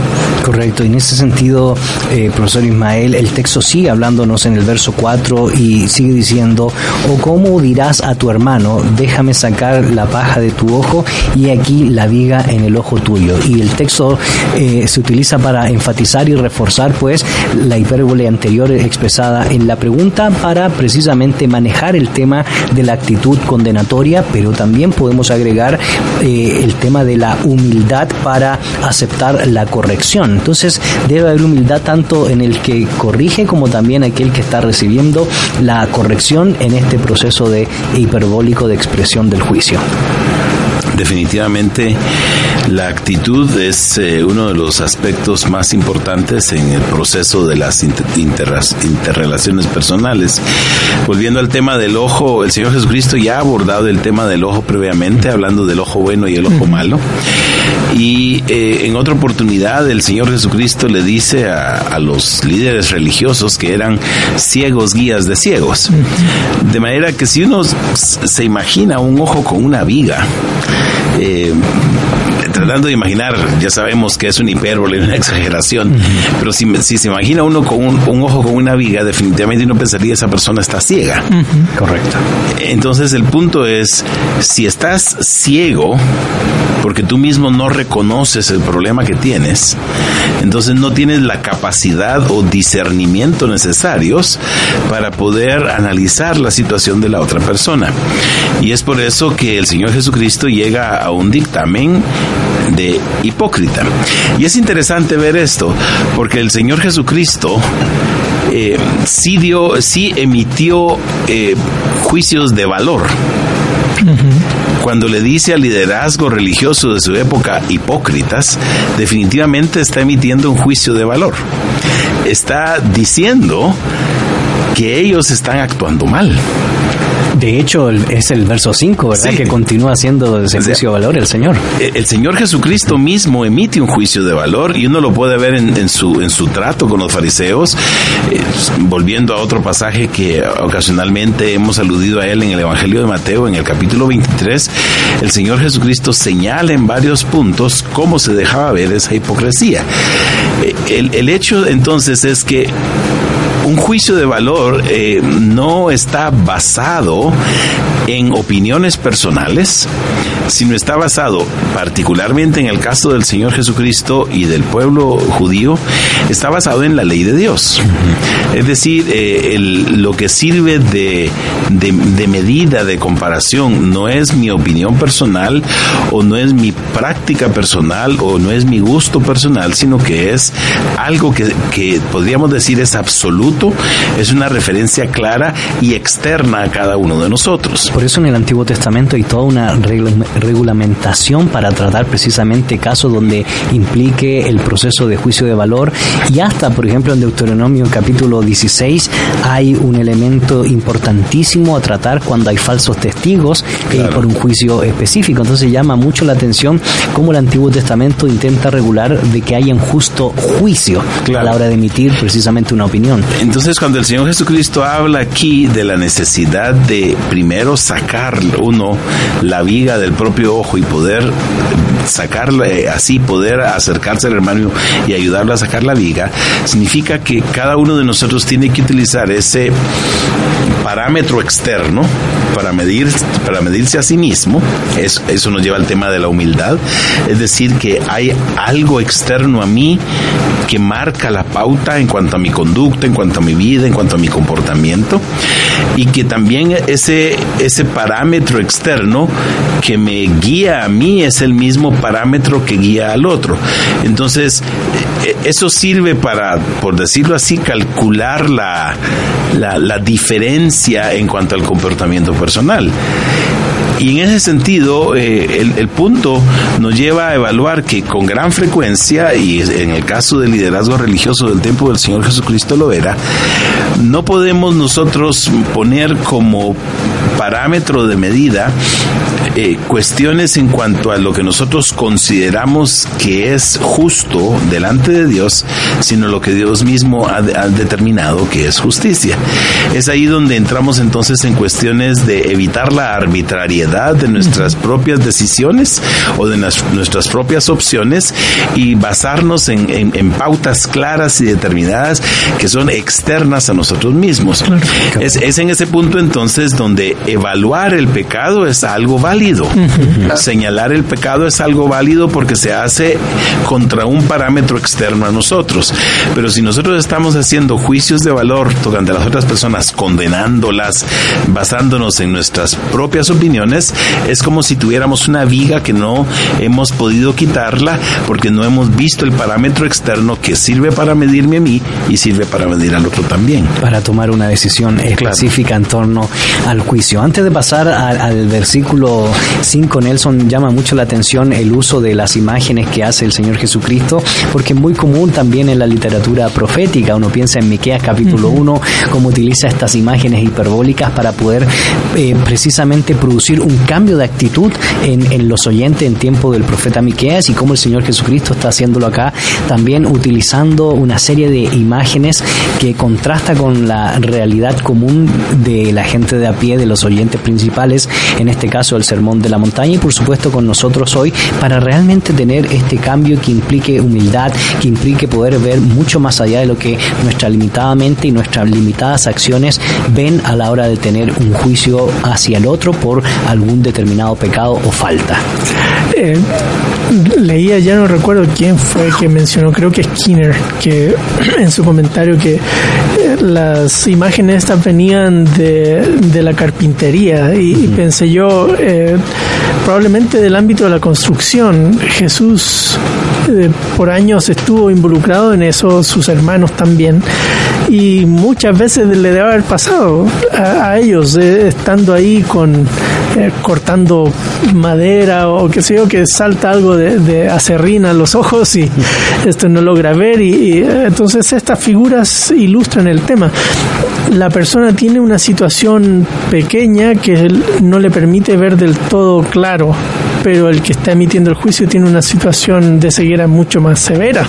Correcto, y en ese sentido, eh, profesor Ismael, el texto sigue hablándonos en el verso 4 y sigue diciendo, o cómo dirás a tu hermano, déjame sacar la paja de tu ojo y aquí la viga en el ojo tuyo. Y el texto eh, se utiliza para enfatizar y reforzar pues la hipérbole anterior expresada en la pregunta para precisamente manejar el tema de la actitud condenatoria, pero también podemos agregar eh, el tema de la humildad para aceptar la corrección. Entonces debe haber humildad tanto en el que corrige como también aquel que está recibiendo la corrección en este proceso de hiperbólico de expresión del juicio. Definitivamente la actitud es eh, uno de los aspectos más importantes en el proceso de las inter- interrelaciones personales. Volviendo al tema del ojo, el Señor Jesucristo ya ha abordado el tema del ojo previamente, hablando del ojo bueno y el ojo malo. Y eh, en otra oportunidad el Señor Jesucristo le dice a, a los líderes religiosos que eran ciegos guías de ciegos. De manera que si uno se imagina un ojo con una viga, eh, tratando de imaginar, ya sabemos que es una hipérbole, una exageración, pero si, si se imagina uno con un, un ojo con una viga, definitivamente uno pensaría esa persona está ciega. Correcto. Entonces el punto es, si estás ciego, porque tú mismo no reconoces el problema que tienes, entonces no tienes la capacidad o discernimiento necesarios para poder analizar la situación de la otra persona. Y es por eso que el Señor Jesucristo llega a un dictamen de hipócrita. Y es interesante ver esto, porque el Señor Jesucristo eh, sí dio, sí emitió eh, juicios de valor. Cuando le dice al liderazgo religioso de su época hipócritas, definitivamente está emitiendo un juicio de valor. Está diciendo que ellos están actuando mal. De hecho, es el verso 5, ¿verdad? Sí. Que continúa haciendo ese juicio de valor el Señor. Eh, El Señor Jesucristo mismo emite un juicio de valor y uno lo puede ver en, en su, en su trato con los fariseos, eh, volviendo a otro pasaje que ocasionalmente hemos aludido a él en el Evangelio de Mateo, en el capítulo 23, el Señor Jesucristo señala en varios puntos cómo se dejaba ver esa hipocresía. Eh, El, el hecho entonces es que un juicio de valor eh, no está basado en opiniones personales, sino está basado particularmente en el caso del Señor Jesucristo y del pueblo judío, está basado en la ley de Dios. Es decir, eh, el- lo que sirve de, de, de medida, de comparación, no es mi opinión personal o no es mi práctica personal o no es mi gusto personal, sino que es algo que, que podríamos decir es absoluto, es una referencia clara y externa a cada uno de nosotros. Por eso en el Antiguo Testamento hay toda una regla- regulamentación para tratar precisamente casos donde implique el proceso de juicio de valor y hasta, por ejemplo, en Deuteronomio capítulo 16 hay un elemento importantísimo a tratar cuando hay falsos testigos eh, Claro. por un juicio específico. Entonces llama mucho la atención cómo el Antiguo Testamento intenta regular de que haya un justo juicio a la hora de emitir precisamente una opinión. Entonces, cuando el Señor Jesucristo habla aquí de la necesidad de primero sacar uno la viga del propio ojo y poder sacarla eh, así, poder acercarse al hermano y ayudarlo a sacar la viga, significa que cada uno de nosotros tiene que utilizar ese parámetro externo para medir para medirse a sí mismo. Es- eso nos lleva al tema de la humildad, es decir, que hay algo externo a mí que marca la pauta en cuanto a mi conducta, en cuanto a mi vida, en cuanto a mi comportamiento, y que también ese, ese parámetro externo que me guía a mí es el mismo parámetro que guía al otro. Entonces, eh, eso sirve para, por decirlo así, calcular la, la, diferencia en cuanto al comportamiento personal. Y en ese sentido, eh, el, el punto nos lleva a evaluar que con gran frecuencia, y en el caso del liderazgo religioso del tiempo del Señor Jesucristo lo era, no podemos nosotros poner como parámetro de medida eh, cuestiones en cuanto a lo que nosotros consideramos que es justo delante de Dios, sino lo que Dios mismo ha, ha determinado que es justicia. Es ahí donde entramos entonces en cuestiones de evitar la arbitrariedad de nuestras propias decisiones o de nas- nuestras propias opciones y basarnos en, en- en pautas claras y determinadas que son externas a nosotros mismos. Es, es en ese punto entonces donde evaluar el pecado es algo válido. Señalar el pecado es algo válido porque se hace contra un parámetro externo a nosotros. Pero si nosotros estamos haciendo juicios de valor tocante a las otras personas, condenándolas, basándonos en nuestras propias opiniones, es como si tuviéramos una viga que no hemos podido quitarla porque no hemos visto el parámetro externo que sirve para medirme a mí y sirve para medir al otro también. para tomar una decisión específica en torno al juicio. Antes de pasar al, al versículo 5, Nelson llama mucho la atención el uso de las imágenes que hace el Señor Jesucristo, porque es muy común también en la literatura profética. Uno piensa en Miqueas capítulo 1, cómo utiliza estas imágenes hiperbólicas para poder eh, precisamente producir un cambio de actitud en, en los oyentes en tiempo del profeta Miqueas y cómo el Señor Jesucristo está haciéndolo acá, también utilizando una serie de imágenes que contrasta con la realidad común de la gente de a pie, de los oyentes principales, en este caso el Sermón de la Montaña y por supuesto con nosotros hoy, para realmente tener este cambio que implique humildad, que implique poder ver mucho más allá de lo que nuestra limitada mente y nuestras limitadas acciones ven a la hora de tener un juicio hacia el otro por algún determinado pecado o falta. Eh, leía, ya no recuerdo quién fue que mencionó, creo que Skinner, que en su comentario que las imágenes estas venían de, de la carpintería y, y pensé yo, eh, probablemente del ámbito de la construcción. Jesús eh, por años estuvo involucrado en eso, sus hermanos también, y muchas veces le debe haber pasado a, a ellos, eh, estando ahí con eh, cortando madera o qué sé yo, que salta algo de, de acerrín a los ojos y esto no logra ver y, y, eh, entonces estas figuras ilustran el tema. La persona tiene una situación pequeña que no le permite ver del todo claro, pero el que está emitiendo el juicio tiene una situación de ceguera mucho más severa,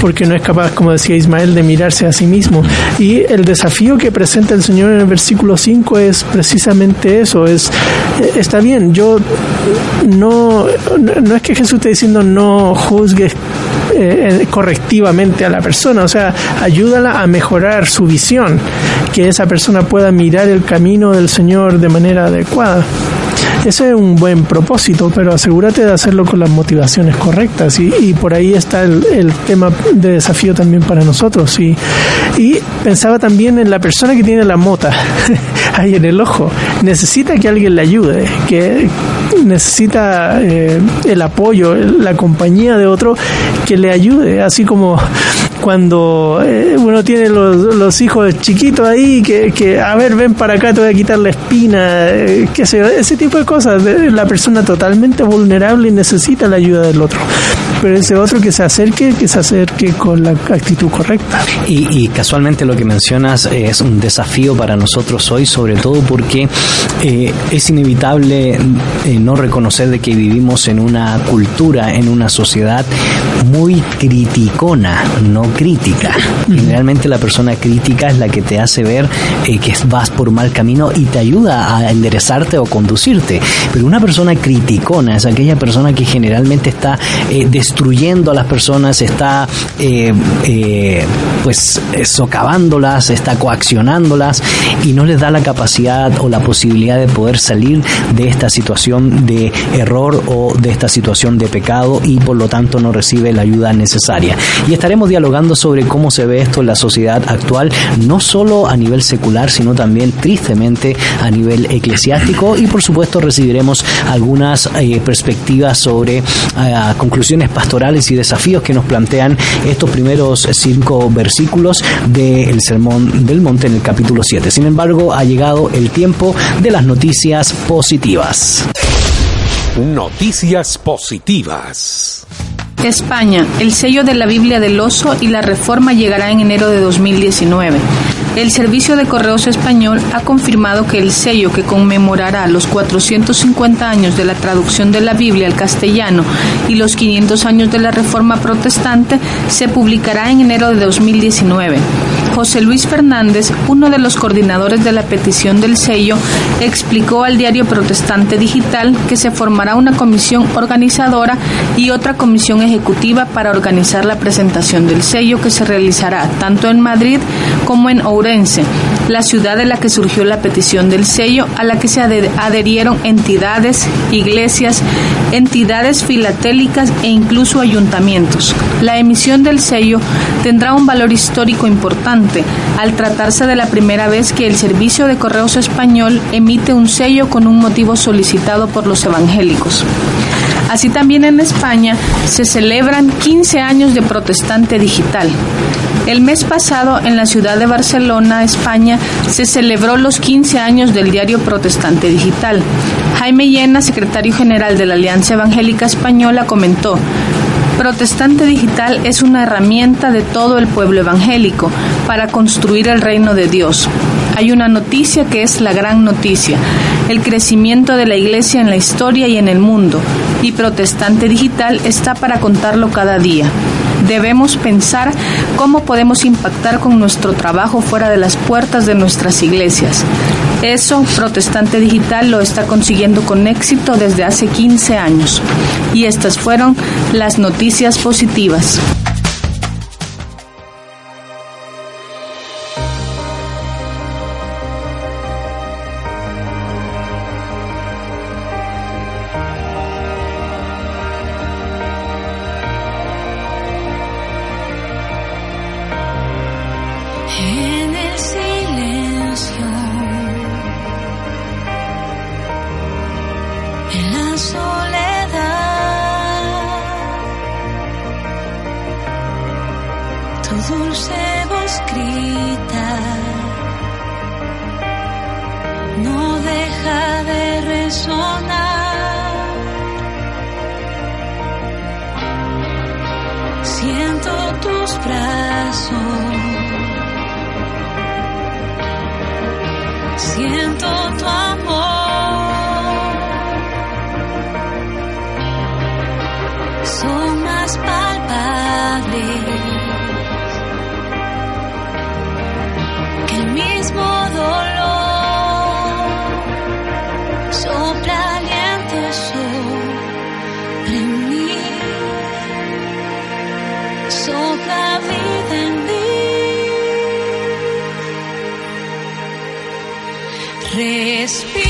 porque no es capaz, como decía Ismael, de mirarse a sí mismo. Y el desafío que presenta el Señor en el versículo 5 es precisamente eso, es, eh, está bien, yo no, no es que Jesús esté diciendo no juzgues eh, correctivamente a la persona, o sea, ayúdala a mejorar su visión, que esa persona pueda mirar el camino del Señor de manera adecuada. Ese es un buen propósito, pero asegúrate de hacerlo con las motivaciones correctas y, y por ahí está el, tema de desafío también para nosotros. Y, y pensaba también en la persona que tiene la mota ahí en el ojo. Necesita que alguien le ayude, que necesita eh, el apoyo, la compañía de otro que le ayude, así como cuando eh, uno tiene los, los, hijos chiquitos ahí que, que, a ver, ven para acá, te voy a quitar la espina, eh, ese tipo de cosas. La persona totalmente vulnerable y necesita la ayuda del otro. Pero ese otro que se acerque, que se acerque con la actitud correcta. Y, y casualmente lo que mencionas es un desafío para nosotros hoy, sobre todo porque eh, es inevitable no reconocer de que vivimos en una cultura, en una sociedad muy criticona, no crítica. Generalmente la persona crítica es la que te hace ver eh, que vas por mal camino y te ayuda a enderezarte o conducirte. Pero una persona criticona es aquella persona que generalmente está eh, destruyendo a las personas, está eh, eh, pues eh, socavándolas, está coaccionándolas y no les da la capacidad o la posibilidad de poder salir de esta situación de error o de esta situación de pecado y por lo tanto no recibe la ayuda necesaria. Y estaremos dialogando sobre cómo se ve esto en la sociedad actual, no solo a nivel secular, sino también tristemente a nivel eclesiástico y por supuesto recibiremos algunas eh, perspectivas sobre eh, conclusiones pastorales y desafíos que nos plantean estos primeros cinco versículos del Sermón del Monte en el capítulo 7. Sin embargo, ha llegado el tiempo de las noticias positivas. Noticias positivas. España, el sello de la Biblia del Oso y la reforma llegará en enero de 2019. El Servicio de Correos Español ha confirmado que el sello que conmemorará los 450 años de la traducción de la Biblia al castellano y los 500 años de la Reforma Protestante se publicará en enero de 2019. José Luis Fernández, uno de los coordinadores de la petición del sello, explicó al diario Protestante Digital que se formará una comisión organizadora y otra comisión ejecutiva para organizar la presentación del sello que se realizará tanto en Madrid como en Ourense, la ciudad de la que surgió la petición del sello, a la que se adherieron entidades, iglesias, entidades filatélicas e incluso ayuntamientos. La emisión del sello tendrá un valor histórico importante al tratarse de la primera vez que el Servicio de Correos Español emite un sello con un motivo solicitado por los evangélicos. Así también en España se celebran 15 años de Protestante Digital. El mes pasado en la ciudad de Barcelona, España, se celebró los 15 años del diario Protestante Digital. Jaime Llena, secretario general de la Alianza Evangélica Española, comentó, Protestante Digital es una herramienta de todo el pueblo evangélico para construir el reino de Dios. Hay una noticia que es la gran noticia, el crecimiento de la iglesia en la historia y en el mundo, y Protestante Digital está para contarlo cada día. Debemos pensar cómo podemos impactar con nuestro trabajo fuera de las puertas de nuestras iglesias. Eso, Protestante Digital lo está consiguiendo con éxito desde hace 15 años. Y estas fueron las noticias positivas. Sopla vida en mí. Respiro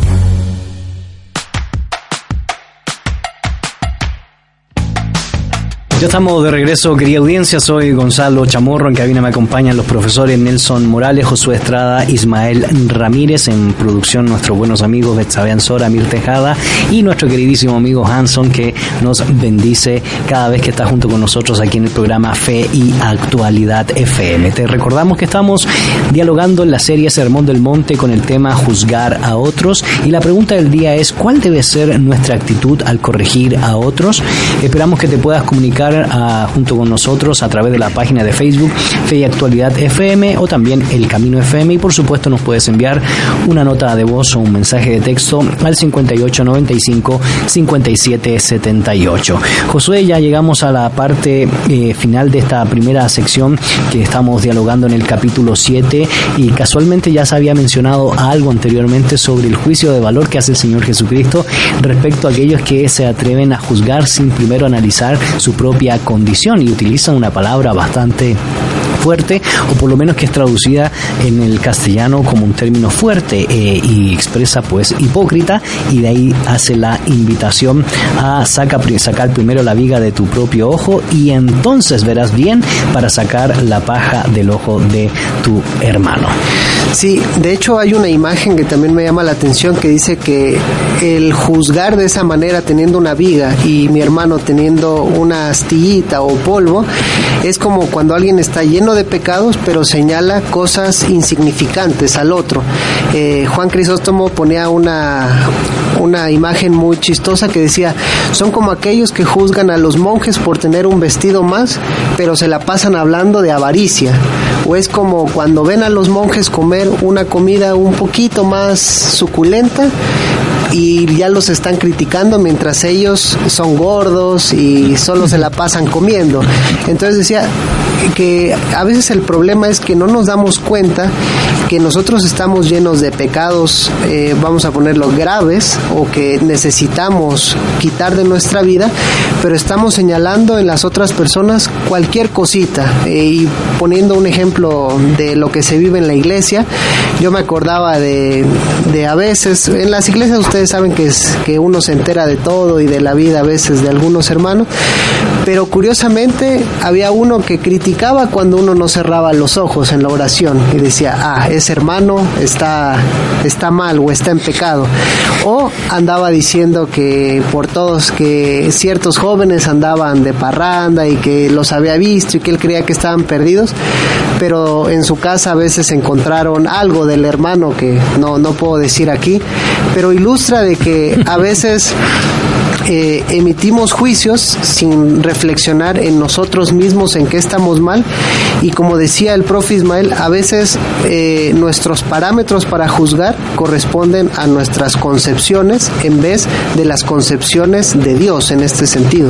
Ya estamos de regreso, querida audiencia. Soy Gonzalo Chamorro. En cabina me acompañan los profesores Nelson Morales, Josué Estrada, Ismael Ramírez. En producción, nuestros buenos amigos Betsabe Sora, Mir Tejada y nuestro queridísimo amigo Hanson, que nos bendice cada vez que está junto con nosotros aquí en el programa Fe y Actualidad FM. Te recordamos que estamos dialogando en la serie Sermón del Monte con el tema Juzgar a otros. Y la pregunta del día es: ¿cuál debe ser nuestra actitud al corregir a otros? Esperamos que te puedas comunicar a, junto con nosotros a través de la página de Facebook Fe y Actualidad FM o también El Camino FM y por supuesto nos puedes enviar una nota de voz o un mensaje de texto al 5895 5778. Josué, ya llegamos a la parte eh, final de esta primera sección que estamos dialogando en el capítulo 7 y casualmente ya se había mencionado algo anteriormente sobre el juicio de valor que hace el Señor Jesucristo respecto a aquellos que se atreven a juzgar sin primero analizar su propia condición y utiliza una palabra bastante fuerte o por lo menos que es traducida en el castellano como un término fuerte eh, y expresa pues hipócrita y de ahí hace la invitación a saca, sacar primero la viga de tu propio ojo y entonces verás bien para sacar la paja del ojo de tu hermano. Sí, de hecho hay una imagen que también me llama la atención que dice que el juzgar de esa manera teniendo una viga y mi hermano teniendo una astillita o polvo es como cuando alguien está lleno de pecados pero señala cosas insignificantes al otro. Eh, Juan Crisóstomo ponía una, una imagen muy chistosa que decía, son como aquellos que juzgan a los monjes por tener un vestido más pero se la pasan hablando de avaricia. O es como cuando ven a los monjes comer una comida un poquito más suculenta y ya los están criticando mientras ellos son gordos y solo se la pasan comiendo. Entonces decía que a veces el problema es que no nos damos cuenta que nosotros estamos llenos de pecados, eh, vamos a ponerlo graves, o que necesitamos quitar de nuestra vida, pero estamos señalando en las otras personas cualquier cosita. Eh, y poniendo un ejemplo de lo que se vive en la iglesia, yo me acordaba de, de a veces, en las iglesias ustedes saben que, es, que uno se entera de todo y de la vida a veces de algunos hermanos, pero curiosamente había uno que criticaba cuando uno no cerraba los ojos en la oración y decía, ah, ese hermano está, está mal o está en pecado. O andaba diciendo que por todos que ciertos jóvenes andaban de parranda y que los había visto y que él creía que estaban perdidos, pero en su casa a veces encontraron algo del hermano que no, no puedo decir aquí, pero ilustra de que a veces eh, emitimos juicios sin reflexionar en nosotros mismos en qué estamos mal y como decía el profe Ismael, a veces eh, nuestros parámetros para juzgar corresponden a nuestras concepciones en vez de las concepciones de Dios en este sentido.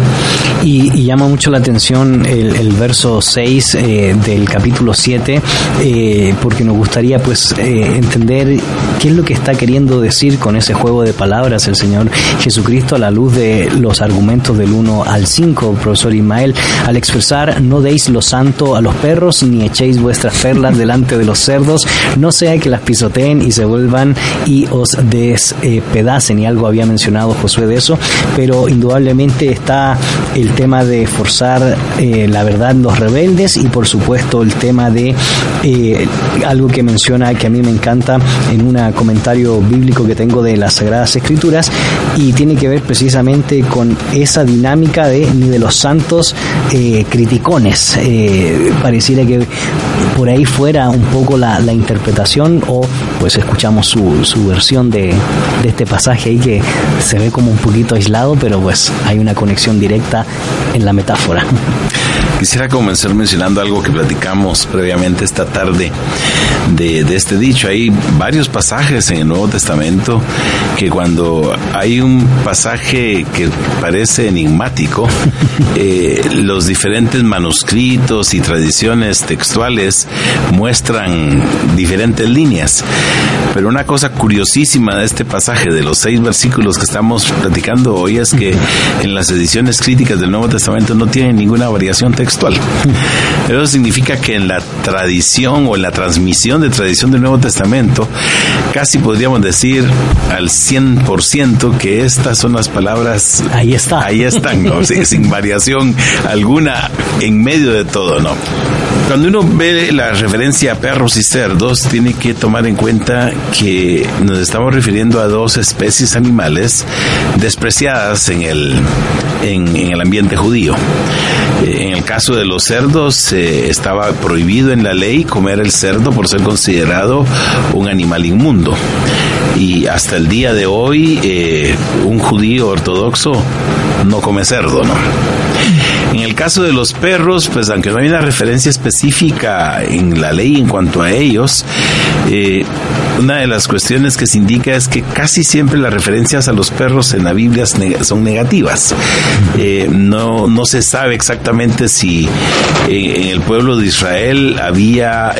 Y, llama mucho la atención el, verso 6 eh, del capítulo 7 eh, porque nos gustaría pues entender qué es lo que está queriendo decir con ese juego de palabras el Señor Jesucristo a la luz de los argumentos del 1 al 5, profesor Ismael, al expresar no deis lo santo a los perros ni echéis vuestras perlas delante de los cerdos, no sea que las pisoteen y se vuelvan y os despedacen y algo había mencionado Josué de eso, pero indudablemente está el tema de forzar eh, la verdad los rebeldes. Y por supuesto el tema de eh, algo que menciona que a mí me encanta en un comentario bíblico que tengo de las Sagradas Escrituras. Y tiene que ver precisamente con esa dinámica de ni de los santos eh, criticones. Eh, pareciera que por ahí fuera un poco la, interpretación o pues escuchamos su, su versión de, de este pasaje ahí que se ve como un poquito aislado, pero pues hay una conexión directa en la metáfora. Quisiera comenzar mencionando algo que platicamos previamente esta tarde de, de, este dicho. Hay varios pasajes en el Nuevo Testamento que cuando hay un pasaje que parece enigmático, eh, los diferentes manuscritos y tradiciones textuales muestran diferentes líneas. Pero una cosa curiosísima de este pasaje, de los seis versículos que estamos platicando hoy, es que en las ediciones críticas del Nuevo Testamento no tienen ninguna variación textual. Eso significa que en la tradición o en la transmisión de tradición del Nuevo Testamento, casi podríamos decir al 100% que estas son las palabras. Ahí está. Ahí están, ¿no? Sí, sin variación alguna en medio de todo, ¿no? Cuando uno ve la referencia a perros y cerdos, tiene que tomar en cuenta que nos estamos refiriendo a dos especies animales despreciadas en el, en, en el ambiente judío. Eh, En el caso de los cerdos, eh, estaba prohibido en la ley comer el cerdo por ser considerado un animal inmundo. Y hasta el día de hoy, eh, un judío ortodoxo no come cerdo, ¿no? Caso de los perros, pues aunque no hay una referencia específica en la ley en cuanto a ellos, eh, una de las cuestiones que se indica es que casi siempre las referencias a los perros en la Biblia son negativas. Eh, no, no se sabe exactamente si eh, en el pueblo de Israel había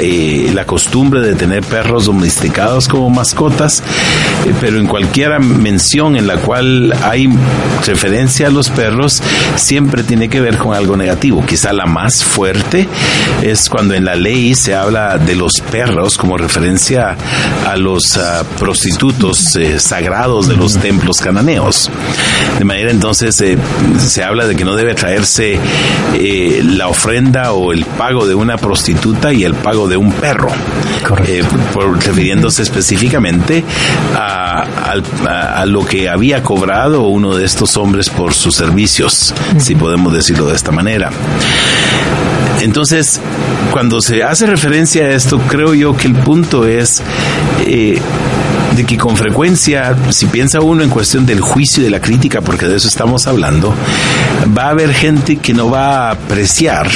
la costumbre de tener perros domesticados como mascotas, pero en cualquier mención en la cual hay referencia a los perros, siempre tiene que ver con algo negativo. Quizá la más fuerte es cuando en la ley se habla de los perros como referencia a los ah, prostitutos eh, sagrados de los templos cananeos. De manera entonces eh, se habla de que no debe traerse eh, la ofrenda o el pago de una prostituta y el pago de un perro. Eh, por- refiriéndose específicamente a, a- a lo que había cobrado uno de estos hombres por sus servicios, si podemos decirlo de esta manera. Entonces, cuando se hace referencia a esto, creo yo que el punto es eh, de que con frecuencia, si piensa uno en cuestión del juicio y de la crítica, porque de eso estamos hablando, va a haber gente que no va a apreciar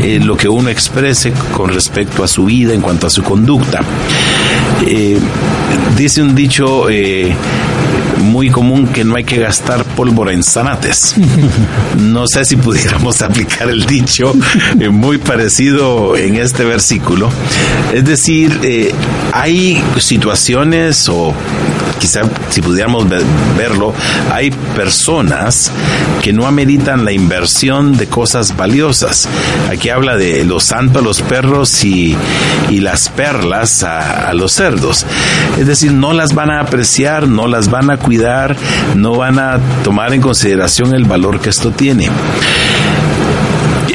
eh, lo que uno exprese con respecto a su vida en cuanto a su conducta. Eh, dice un dicho muy común que no hay que gastar pólvora en zanates. No sé si pudiéramos aplicar el dicho eh, muy parecido en este versículo. Es decir, eh, hay situaciones o quizá si pudiéramos ve- verlo, hay personas que no ameritan la inversión de cosas valiosas. Aquí habla de lo santo a los perros y, las perlas a los cerdos. Es decir, no las van a apreciar, no las van a cuidar, no van a tomar en consideración el valor que esto tiene.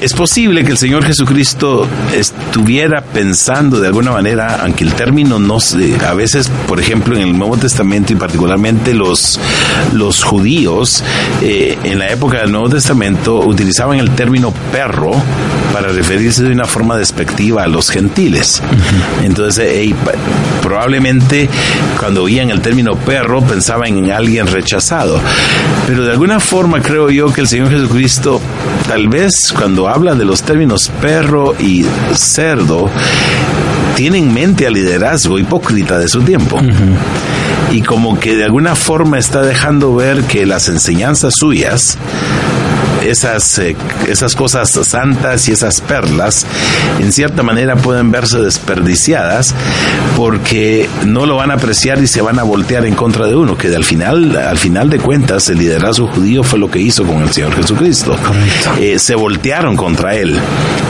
Es posible que el Señor Jesucristo estuviera pensando de alguna manera, aunque el término no se, a veces, por ejemplo, en el Nuevo Testamento y particularmente los, los judíos, eh, en la época del Nuevo Testamento utilizaban el término perro para referirse de una forma despectiva a los gentiles. Entonces, probablemente cuando oían el término perro pensaban en alguien rechazado. Pero de alguna forma creo yo que el Señor Jesucristo, tal vez cuando habla de los términos perro y cerdo, tiene en mente al liderazgo hipócrita de su tiempo. Y como que de alguna forma está dejando ver que las enseñanzas suyas esas, eh, esas cosas santas y esas perlas, en cierta manera pueden verse desperdiciadas porque no lo van a apreciar y se van a voltear en contra de uno, que al final, al final de cuentas el liderazgo judío fue lo que hizo con el Señor Jesucristo. Eh, se voltearon contra él.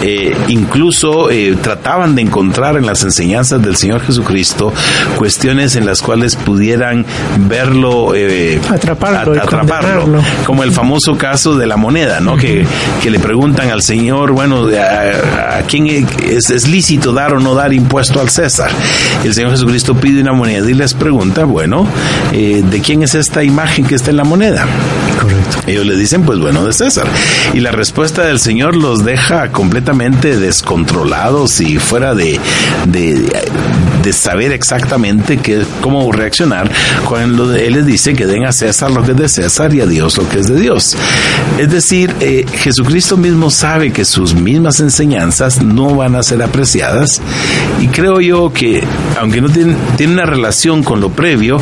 Eh, incluso eh, trataban de encontrar en las enseñanzas del Señor Jesucristo cuestiones en las cuales pudieran verlo, eh, Atraparlo atraparlo como el famoso caso de la moneda, ¿no? que, que le preguntan al Señor, bueno, ¿a, a quién es, es lícito dar o no dar impuesto al César? El Señor Jesucristo pide una moneda y les pregunta, bueno, eh, ¿de quién es esta imagen que está en la moneda? Correcto. Ellos le dicen, pues bueno, de César. Y la respuesta del Señor los deja completamente descontrolados y fuera de, de, de saber exactamente qué, cómo reaccionar cuando Él les dice que den a César lo que es de César y a Dios lo que es de Dios. Es decir, eh, Jesucristo mismo sabe que sus mismas enseñanzas no van a ser apreciadas y creo yo que, aunque no tiene, tiene una relación con lo previo,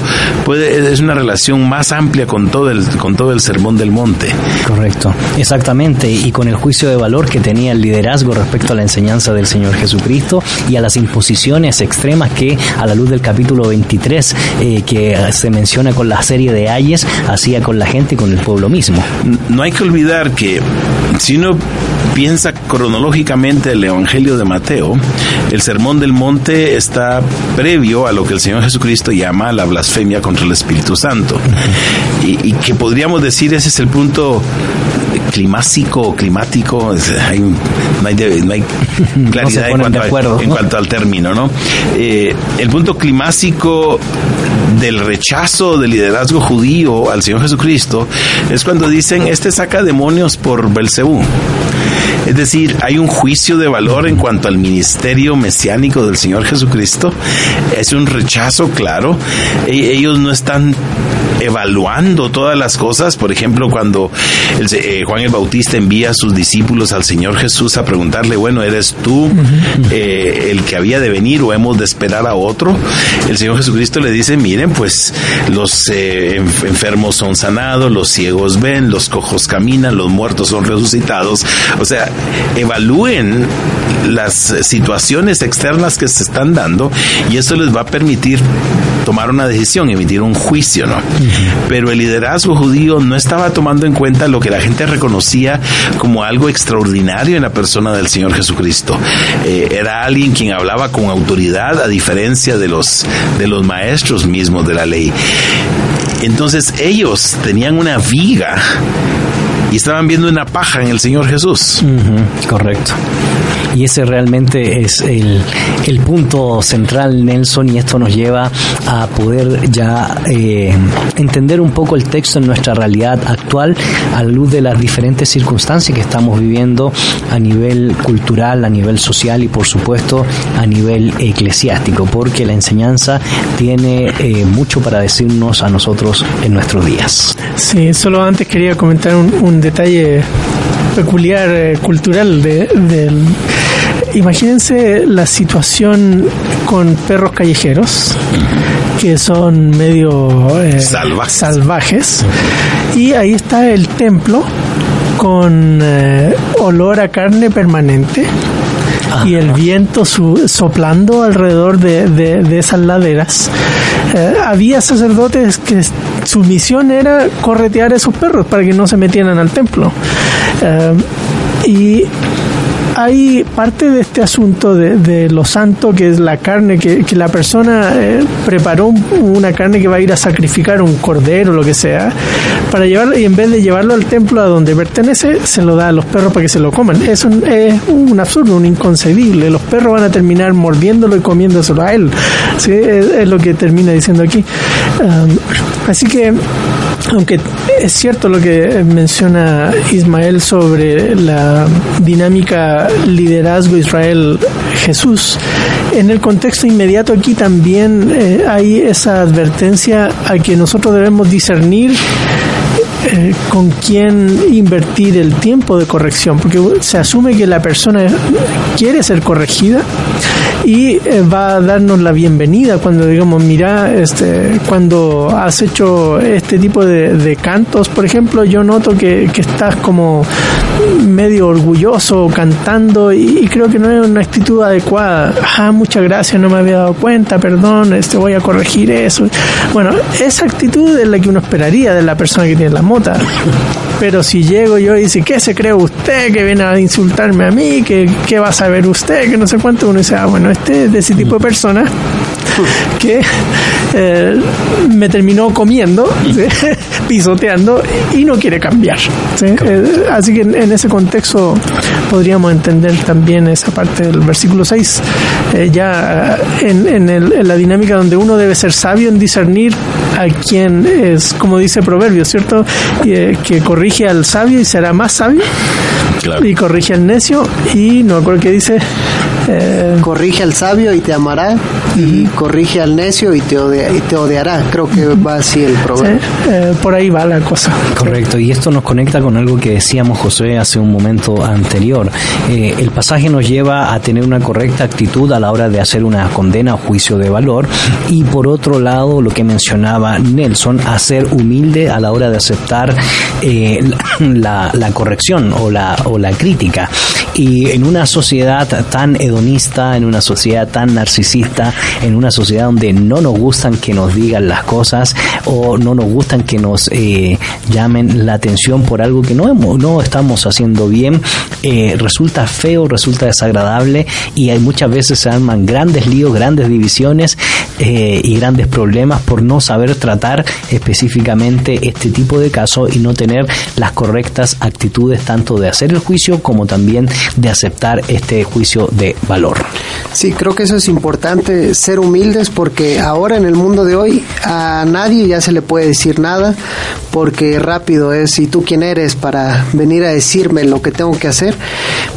es una relación más amplia con todo el, con todo el sermón del monte. Correcto, exactamente, y con el juicio de valor que tenía el liderazgo respecto a la enseñanza del Señor Jesucristo y a las imposiciones extremas que a la luz del capítulo 23 eh, que se menciona con la serie de Ayes, hacía con la gente y con el pueblo mismo. No hay que olvidar que si uno piensa cronológicamente el Evangelio de Mateo, el Sermón del Monte está previo a lo que el Señor Jesucristo llama la blasfemia contra el Espíritu Santo. Y, y que podríamos decir ese es el punto climático o climático, es- hay un- no hay, de- no hay claridad en, ponen cuanto de a- acuerdo, en ¿no? cuanto al término, ¿no? Eh, el punto climático del rechazo del liderazgo judío al Señor Jesucristo es cuando dicen, este saca demonios por Belcebú. Es decir, hay un juicio de valor en cuanto al ministerio mesiánico del Señor Jesucristo. Es un rechazo, claro. E- ellos no están evaluando todas las cosas. Por ejemplo, cuando el eh, Juan el Bautista envía a sus discípulos al Señor Jesús a preguntarle, bueno, ¿eres tú eh, el que había de venir o hemos de esperar a otro? El Señor Jesucristo le dice, miren, pues los eh, enf- enfermos son sanados, los ciegos ven, los cojos caminan, los muertos son resucitados. O sea, evalúen las situaciones externas que se están dando y esto les va a permitir tomar una decisión, emitir un juicio, ¿no? Pero el liderazgo judío no estaba tomando en cuenta lo que la gente reconocía como algo extraordinario en la persona del Señor Jesucristo. Eh, era alguien quien hablaba con autoridad a diferencia de los, de los maestros mismos de la ley. Entonces ellos tenían una viga y estaban viendo una paja en el Señor Jesús. Correcto. Y ese realmente es el, el punto central, Nelson, y esto nos lleva a poder ya eh, entender un poco el texto en nuestra realidad actual a la luz de las diferentes circunstancias que estamos viviendo a nivel cultural, a nivel social y por supuesto a nivel eclesiástico, porque la enseñanza tiene eh, mucho para decirnos a nosotros en nuestros días. Sí, solo antes quería comentar un, detalle peculiar eh, cultural de, del imagínense la situación con perros callejeros que son medio eh, Salvajes. salvajes. y ahí está el templo con eh, olor a carne permanente y el viento su- soplando alrededor de, de- de esas laderas. Eh, había sacerdotes que su misión era corretear a esos perros para que no se metieran al templo. Eh, y hay parte de este asunto de, de lo santo que es la carne, que, la persona eh, preparó un- una carne que va a ir a sacrificar un cordero, lo que sea, para llevarlo y en vez de llevarlo al templo a donde pertenece, se lo da a los perros para que se lo coman. Es un, es un absurdo, un inconcebible. Los perros van a terminar mordiéndolo y comiéndoselo a él. ¿sí? Es, lo que termina diciendo aquí. Um, así que aunque es cierto lo que menciona Ismael sobre la dinámica liderazgo Israel Jesús, en el contexto inmediato aquí también eh, hay esa advertencia a que nosotros debemos discernir eh, con quién invertir el tiempo de corrección, porque se asume que la persona quiere ser corregida y eh, va a darnos la bienvenida cuando digamos, mira, este, cuando has hecho este tipo de, de cantos, por ejemplo, yo noto que, que estás como medio orgulloso cantando y, y creo que no es una actitud adecuada. Ah, muchas gracias, no me había dado cuenta, perdón, este, voy a corregir eso. Bueno, esa actitud es la que uno esperaría de la persona que tiene la mota. Pero si llego yo y dice, ¿qué se cree usted que viene a insultarme a mí? ¿Qué, qué va a saber usted? Que no sé cuánto. Uno dice, ah, bueno, este es de ese tipo de persona que eh, me terminó comiendo, ¿sí? pisoteando y no quiere cambiar. ¿sí? Eh, así que en, en ese contexto podríamos entender también esa parte del versículo 6, eh, ya en, en, el- en la dinámica donde uno debe ser sabio en discernir a quien es, como dice Proverbio, ¿cierto? Eh, que corrige al sabio y será más sabio. Claro. Y corrige al necio y no acuerdo qué dice. Eh, Corrige al sabio y te amará, y corrige al necio y te, odea- y te odiará. Creo que va así el sí, proverbio. eh, por ahí va la cosa. Correcto, y esto nos conecta con algo que decíamos José hace un momento anterior. Eh, el pasaje nos lleva a tener una correcta actitud a la hora de hacer una condena o juicio de valor y por otro lado lo que mencionaba Nelson, a ser humilde a la hora de aceptar eh, la, la corrección o la, o la crítica. Y en una sociedad tan hedonista, en una sociedad tan narcisista, en una sociedad donde no nos gustan que nos digan las cosas o no nos gustan que nos eh, llamen la atención por algo que no, hemos, no estamos haciendo bien, eh, resulta feo, resulta desagradable y hay muchas veces se arman grandes líos, grandes divisiones eh, y grandes problemas por no saber tratar específicamente este tipo de casos y no tener las correctas actitudes tanto de hacer el juicio como también de aceptar este juicio de valor. Sí, creo que eso es importante, ser humildes, porque ahora en el mundo de hoy a nadie ya se le puede decir nada, porque rápido es, ¿y tú quién eres para venir a decirme lo que tengo que hacer?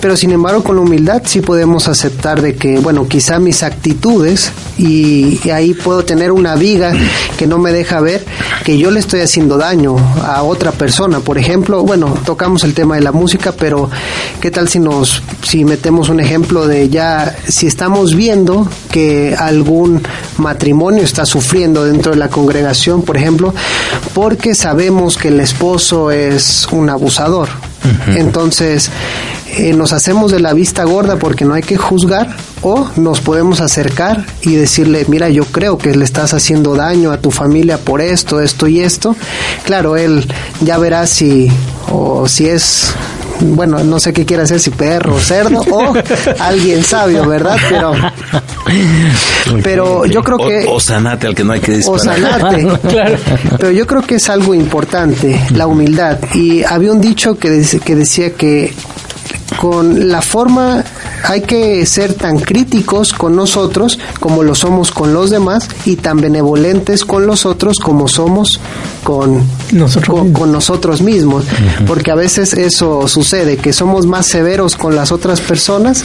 Pero sin embargo, con la humildad sí podemos aceptar de que, bueno, quizá mis actitudes, y, y ahí puedo tener una viga que no me deja ver que yo le estoy haciendo daño a otra persona. Por ejemplo, bueno, tocamos el tema de la música, pero ¿qué tal si si metemos un ejemplo de ya, si estamos viendo que algún matrimonio está sufriendo dentro de la congregación, por ejemplo, porque sabemos que el esposo es un abusador. Entonces, eh, nos hacemos de la vista gorda porque no hay que juzgar o nos podemos acercar y decirle, mira, yo creo que le estás haciendo daño a tu familia por esto, esto y esto. Claro, él ya verá si o si es bueno, no sé qué quiere hacer, si perro o cerdo o alguien sabio, ¿verdad? Pero pero yo creo que O, o sanate al que no hay que o disparar. sanarte. Pero yo creo que es algo importante, la humildad. Y había un dicho que, que decía que con la forma hay que ser tan críticos con nosotros como lo somos con los demás y tan benevolentes con los otros como somos con Nosotros con, mismos. con nosotros mismos porque a veces eso sucede que somos más severos con las otras personas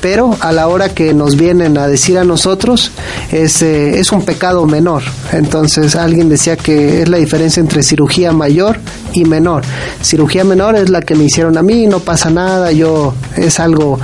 pero a la hora que nos vienen a decir a nosotros es, eh, es un pecado menor entonces alguien decía que es la diferencia entre cirugía mayor y menor cirugía menor es la que me hicieron a mí no pasa nada yo es algo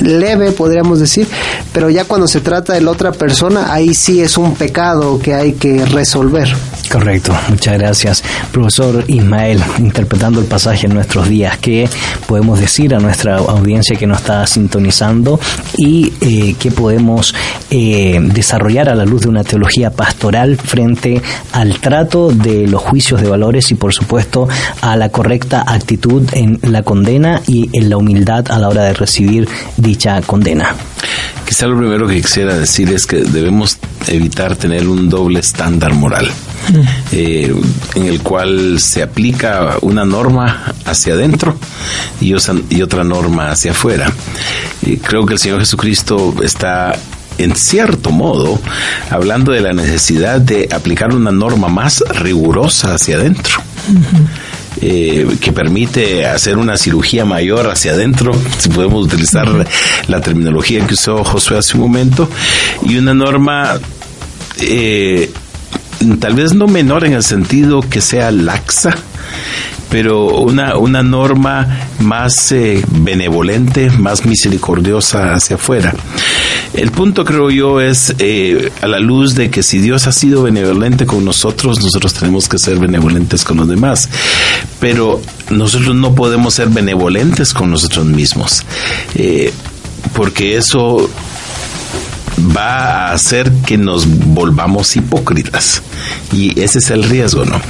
leve podríamos decir pero ya cuando se trata de la otra persona ahí sí es un pecado que hay que resolver Correcto, muchas gracias. Profesor Ismael, interpretando el pasaje en nuestros días, ¿qué podemos decir a nuestra audiencia que nos está sintonizando y eh, qué podemos eh, desarrollar a la luz de una teología pastoral frente al trato de los juicios de valores y, por supuesto, a la correcta actitud en la condena y en la humildad a la hora de recibir dicha condena? Quizá lo primero que quisiera decir es que debemos evitar tener un doble estándar moral, eh, en el cual se aplica una norma hacia adentro y, otra norma hacia afuera. Creo que el Señor Jesucristo está en cierto modo hablando de la necesidad de aplicar una norma más rigurosa hacia adentro eh, que permite hacer una cirugía mayor hacia adentro, si podemos utilizar la terminología que usó Josué hace un momento, y una norma eh, tal vez no menor en el sentido que sea laxa, pero una, una norma más eh, benevolente, más misericordiosa hacia afuera. El punto, creo yo, es eh, a la luz de que si Dios ha sido benevolente con nosotros, nosotros tenemos que ser benevolentes con los demás. Pero nosotros no podemos ser benevolentes con nosotros mismos, eh, porque eso va a hacer que nos volvamos hipócritas. Y ese es el riesgo, ¿no?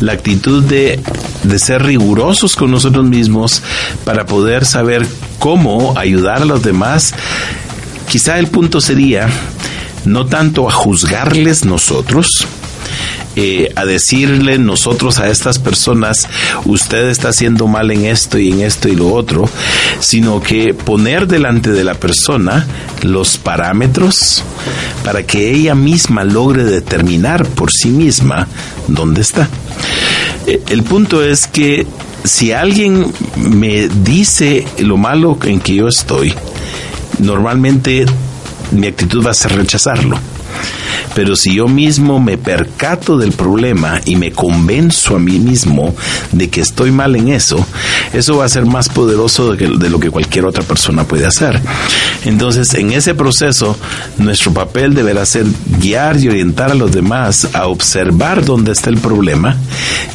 La actitud de, de ser rigurosos con nosotros mismos para poder saber cómo ayudar a los demás. Quizá el punto sería no tanto a juzgarles nosotros, eh, a decirle nosotros a estas personas, usted está haciendo mal en esto y en esto y lo otro, sino que poner delante de la persona los parámetros para que ella misma logre determinar por sí misma dónde está. Eh, el punto es que si alguien me dice lo malo en que yo estoy, normalmente mi actitud va a ser rechazarlo. Pero si yo mismo me percato del problema y me convenzo a mí mismo de que estoy mal en eso, eso va a ser más poderoso de, lo que cualquier otra persona puede hacer. Entonces, en ese proceso, nuestro papel deberá ser guiar y orientar a los demás a observar dónde está el problema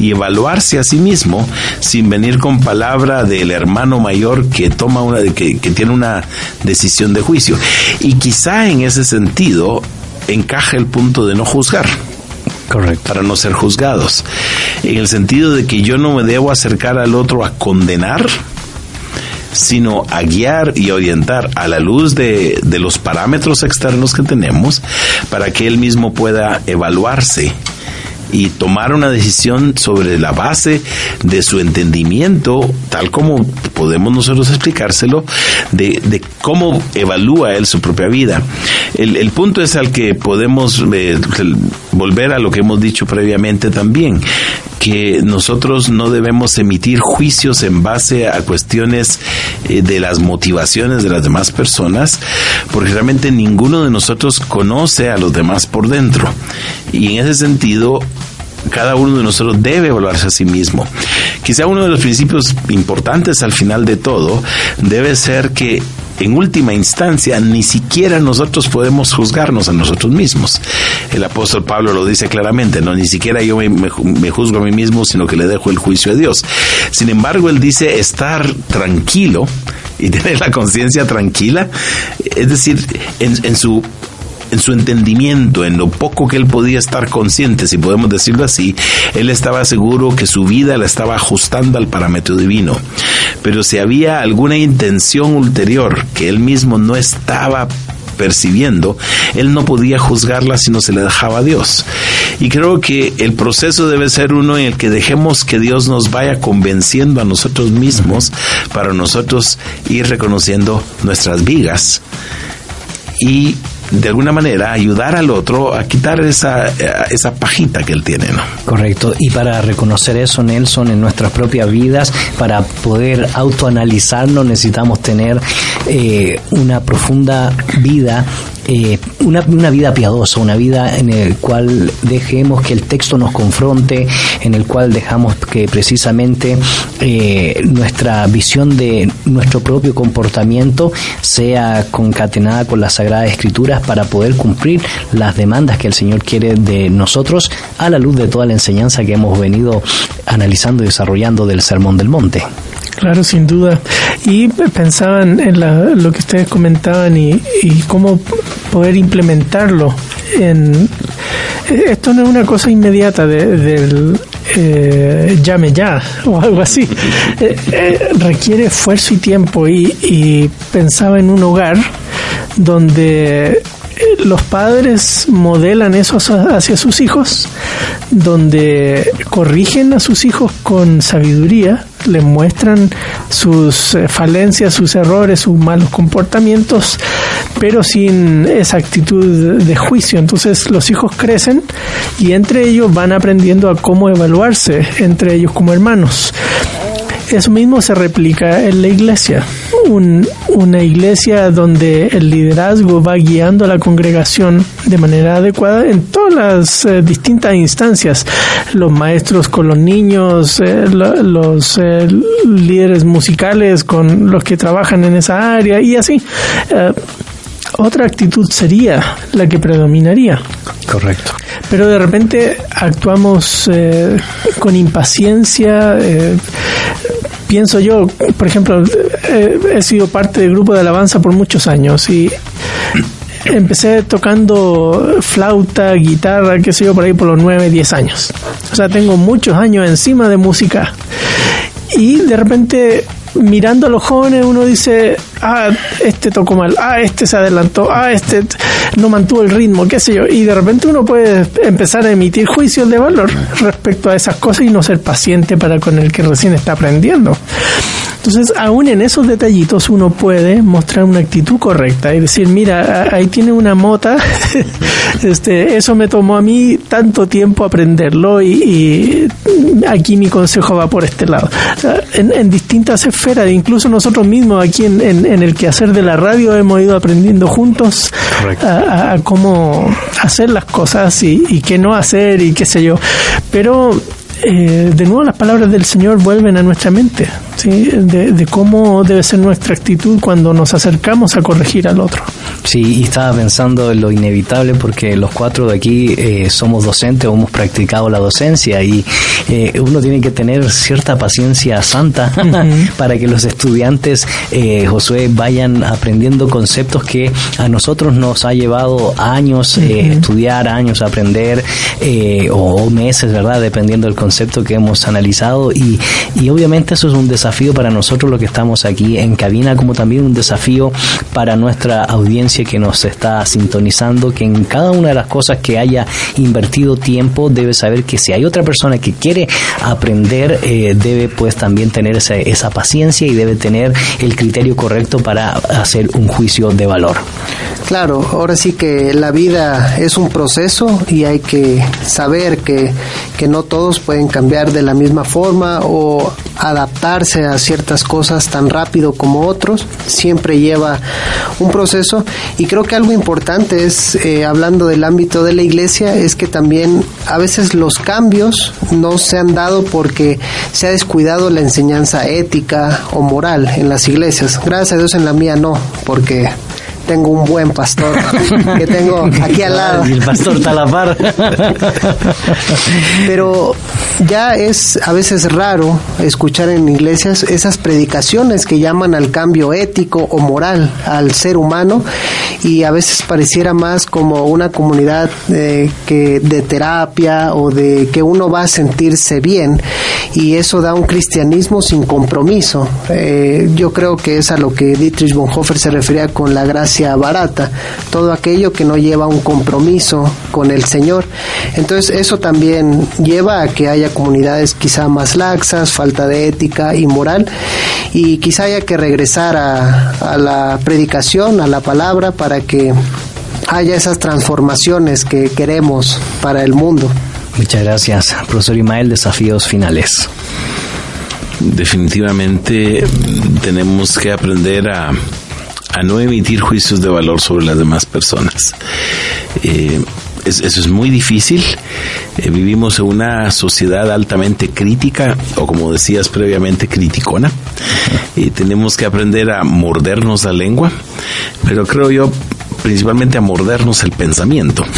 y evaluarse a sí mismo sin venir con palabra del hermano mayor que toma una que tiene una decisión de juicio. Y quizá en ese sentido encaja el punto de no juzgar Correcto. para no ser juzgados. En el sentido de que yo no me debo acercar al otro a condenar, sino a guiar y orientar a la luz de, de los parámetros externos que tenemos para que él mismo pueda evaluarse y tomar una decisión sobre la base de su entendimiento, tal como podemos nosotros explicárselo, de, de cómo evalúa él su propia vida. El, el punto es al que podemos eh, volver a lo que hemos dicho previamente también, que nosotros no debemos emitir juicios en base a cuestiones eh, de las motivaciones de las demás personas, porque realmente ninguno de nosotros conoce a los demás por dentro. Y en ese sentido, cada uno de nosotros debe evaluarse a sí mismo. Quizá uno de los principios importantes al final de todo debe ser que en última instancia ni siquiera nosotros podemos juzgarnos a nosotros mismos. El apóstol Pablo lo dice claramente, no ni siquiera yo me, juzgo a mí mismo, sino que le dejo el juicio a Dios. Sin embargo, él dice estar tranquilo y tener la conciencia tranquila, es decir, en su en su entendimiento, en lo poco que él podía estar consciente, si podemos decirlo así, él estaba seguro que su vida la estaba ajustando al parámetro divino. Pero si había alguna intención ulterior que él mismo no estaba percibiendo, él no podía juzgarla si no se le dejaba a Dios. Y creo que el proceso debe ser uno en el que dejemos que Dios nos vaya convenciendo a nosotros mismos para nosotros ir reconociendo nuestras vigas y de alguna manera ayudar al otro a quitar esa, eh, esa pajita que él tiene, ¿no? Correcto. Y para reconocer eso, Nelson, en nuestras propias vidas, para poder autoanalizarnos, necesitamos tener eh, una profunda vida. Eh, una, una vida piadosa, una vida en el cual dejemos que el texto nos confronte, en el cual dejamos que precisamente eh, nuestra visión de nuestro propio comportamiento sea concatenada con las Sagradas Escrituras para poder cumplir las demandas que el Señor quiere de nosotros a la luz de toda la enseñanza que hemos venido analizando y desarrollando del Sermón del Monte. Claro, sin duda. Y pensaban en la- lo que ustedes comentaban y, y cómo poder implementarlo. En, eh, esto no es una cosa inmediata de- del eh, llame ya o algo así. Eh, eh, requiere esfuerzo y tiempo y, y pensaba en un hogar donde los padres modelan eso hacia sus hijos, donde corrigen a sus hijos con sabiduría, les muestran sus eh, falencias, sus errores, sus malos comportamientos, pero sin esa actitud de juicio. Entonces los hijos crecen y entre ellos van aprendiendo a cómo evaluarse, entre ellos como hermanos. Eso mismo se replica en la iglesia. Un- una iglesia donde el liderazgo va guiando a la congregación de manera adecuada en todas las eh, distintas instancias. Los maestros con los niños, eh, lo- los eh, líderes musicales con los que trabajan en esa área y así. Otra actitud sería la que predominaría Correcto. pero de repente actuamos eh, con impaciencia. eh, pienso yo, por ejemplo, eh, he sido parte del grupo de alabanza por muchos años y empecé tocando flauta, guitarra, qué sé yo, por ahí por los 9, 10 años. O sea, tengo muchos años encima de música. Y de repente, mirando a los jóvenes, uno dice, ah, este tocó mal, ah, este se adelantó, ah, este no mantuvo el ritmo, qué sé yo. Y de repente uno puede empezar a emitir juicios de valor respecto a esas cosas y no ser paciente para con el que recién está aprendiendo. Entonces, aún en esos detallitos uno puede mostrar una actitud correcta y decir, mira, ahí tiene una mota, este, eso me tomó a mí tanto tiempo aprenderlo y, aquí mi consejo va por este lado. En, distintas esferas, incluso nosotros mismos aquí en- en el quehacer de la radio hemos ido aprendiendo juntos a, a- a cómo hacer las cosas y, y qué no hacer y qué sé yo. Pero eh, de nuevo las palabras del Señor vuelven a nuestra mente, ¿sí? de, de cómo debe ser nuestra actitud cuando nos acercamos a corregir al otro. Sí, y estaba pensando en lo inevitable porque los cuatro de aquí eh, somos docentes o hemos practicado la docencia y eh, uno tiene que tener cierta paciencia santa para que los estudiantes, Josué, vayan aprendiendo conceptos que a nosotros nos ha llevado años estudiar, años aprender o meses, ¿verdad? Dependiendo del concepto que hemos analizado y, y obviamente eso es un desafío para nosotros los que estamos aquí en cabina como también un desafío para nuestra audiencia que nos está sintonizando que en cada una de las cosas que haya invertido tiempo debe saber que si hay otra persona que quiere aprender eh, debe pues también tener esa, esa paciencia y debe tener el criterio correcto para hacer un juicio de valor. Claro, ahora sí que la vida es un proceso y hay que saber que, que no todos pueden cambiar de la misma forma o adaptarse a ciertas cosas tan rápido como otros. Siempre lleva un proceso y creo que algo importante es, eh, hablando del ámbito de la iglesia, es que también a veces los cambios no se han dado porque se ha descuidado la enseñanza ética o moral en las iglesias. Gracias a Dios en la mía no, porque tengo un buen pastor que tengo aquí al lado. Y el pastor está a la par. Pero ya es a veces raro escuchar en iglesias esas predicaciones que llaman al cambio ético o moral al ser humano y a veces pareciera más como una comunidad eh, que de terapia o de que uno va a sentirse bien y eso da un cristianismo sin compromiso. Eh, yo creo que es a lo que Dietrich Bonhoeffer se refería con la gracia barata, todo aquello que no lleva un compromiso con el Señor. Entonces eso también lleva a que haya comunidades quizá más laxas, falta de ética y moral y quizá haya que regresar a, a la predicación, a la palabra para que haya esas transformaciones que queremos para el mundo. Muchas gracias, profesor Imael. Desafíos finales. Definitivamente tenemos que aprender a, a no emitir juicios de valor sobre las demás personas. Eh, es- eso es muy difícil. Eh, vivimos en una sociedad altamente crítica, o como decías previamente, criticona. Y tenemos que aprender a mordernos la lengua, pero creo yo principalmente a mordernos el pensamiento,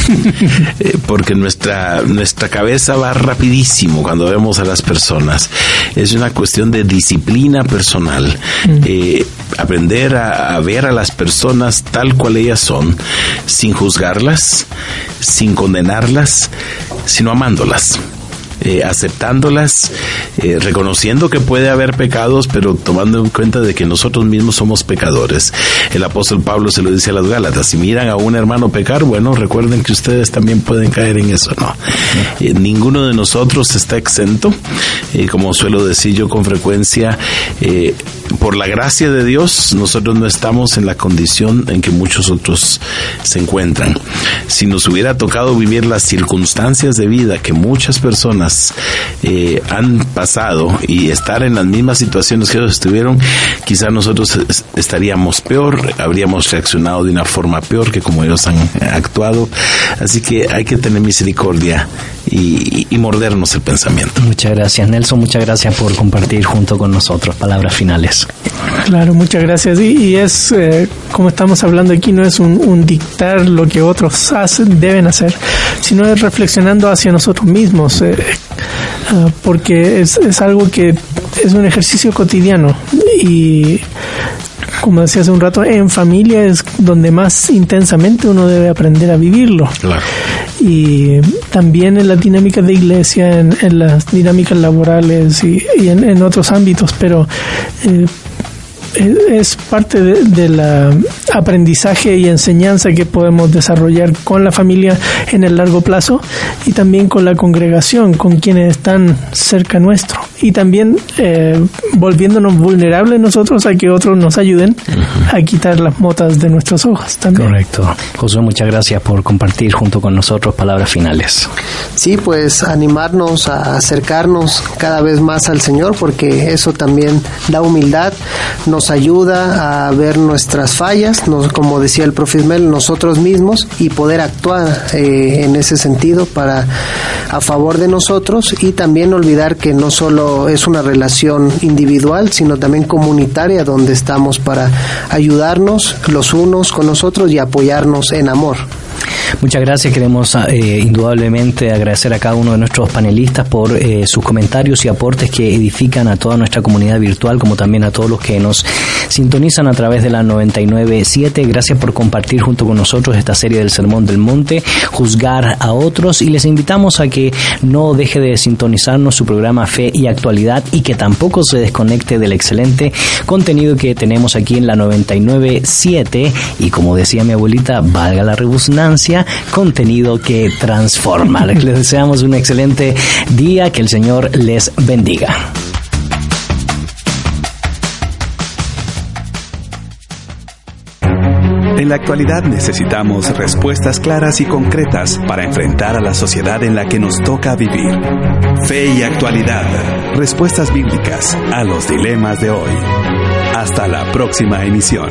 Eh, porque nuestra, nuestra cabeza va rapidísimo cuando vemos a las personas. Es una cuestión de disciplina personal, Eh, aprender a, a ver a las personas tal cual ellas son, sin juzgarlas, sin condenarlas, sino amándolas eh, aceptándolas, eh, reconociendo que puede haber pecados, pero tomando en cuenta de que nosotros mismos somos pecadores. El apóstol Pablo se lo dice a las Gálatas, si miran a un hermano pecar, bueno, recuerden que ustedes también pueden caer en eso, ¿no? Eh, ninguno de nosotros está exento, como suelo decir yo con frecuencia, por la gracia de Dios, nosotros no estamos en la condición en que muchos otros se encuentran. Si nos hubiera tocado vivir las circunstancias de vida que muchas personas eh, han pasado y estar en las mismas situaciones que ellos estuvieron, quizá nosotros es- estaríamos peor, habríamos reaccionado de una forma peor que como ellos han actuado. Así que hay que tener misericordia y, y mordernos el pensamiento. Muchas gracias, Nelson. Muchas gracias por compartir junto con nosotros. Palabras finales. Claro, muchas gracias. Y, y es, eh, como estamos hablando aquí, no es un, un dictar lo que otros hacen, deben hacer, sino es reflexionando hacia nosotros mismos, eh, ah, porque es, es algo que es un ejercicio cotidiano y como decía hace un rato, en familia es donde más intensamente uno debe aprender a vivirlo. Claro. Y también en las dinámicas de iglesia, en, en las dinámicas laborales y, y en, en otros ámbitos, pero eh, es parte de, de la aprendizaje y enseñanza que podemos desarrollar con la familia en el largo plazo y también con la congregación, con quienes están cerca nuestro. Y también eh, volviéndonos vulnerables nosotros a que otros nos ayuden a quitar las motas de nuestros ojos también. Correcto. Josué, muchas gracias por compartir junto con nosotros palabras finales. Sí, pues animarnos a acercarnos cada vez más al Señor, porque eso también da humildad, nos nos ayuda a ver nuestras fallas, nos, como decía el profe Ismael, nosotros mismos y poder actuar eh, en ese sentido para a favor de nosotros y también olvidar que no solo es una relación individual, sino también comunitaria donde estamos para ayudarnos los unos con nosotros y apoyarnos en amor. Muchas gracias. Queremos eh, indudablemente agradecer a cada uno de nuestros panelistas por eh, sus comentarios y aportes que edifican a toda nuestra comunidad virtual, como también a todos los que nos sintonizan a través de la 997. Gracias por compartir junto con nosotros esta serie del Sermón del Monte, juzgar a otros y les invitamos a que no deje de sintonizarnos su programa Fe y Actualidad y que tampoco se desconecte del excelente contenido que tenemos aquí en la 997 y como decía mi abuelita, valga la rebusnancia, contenido que transforma. Les deseamos un excelente día, que el Señor les bendiga. En la actualidad necesitamos respuestas claras y concretas para enfrentar a la sociedad en la que nos toca vivir. Fe y actualidad. Respuestas bíblicas a los dilemas de hoy. Hasta la próxima emisión.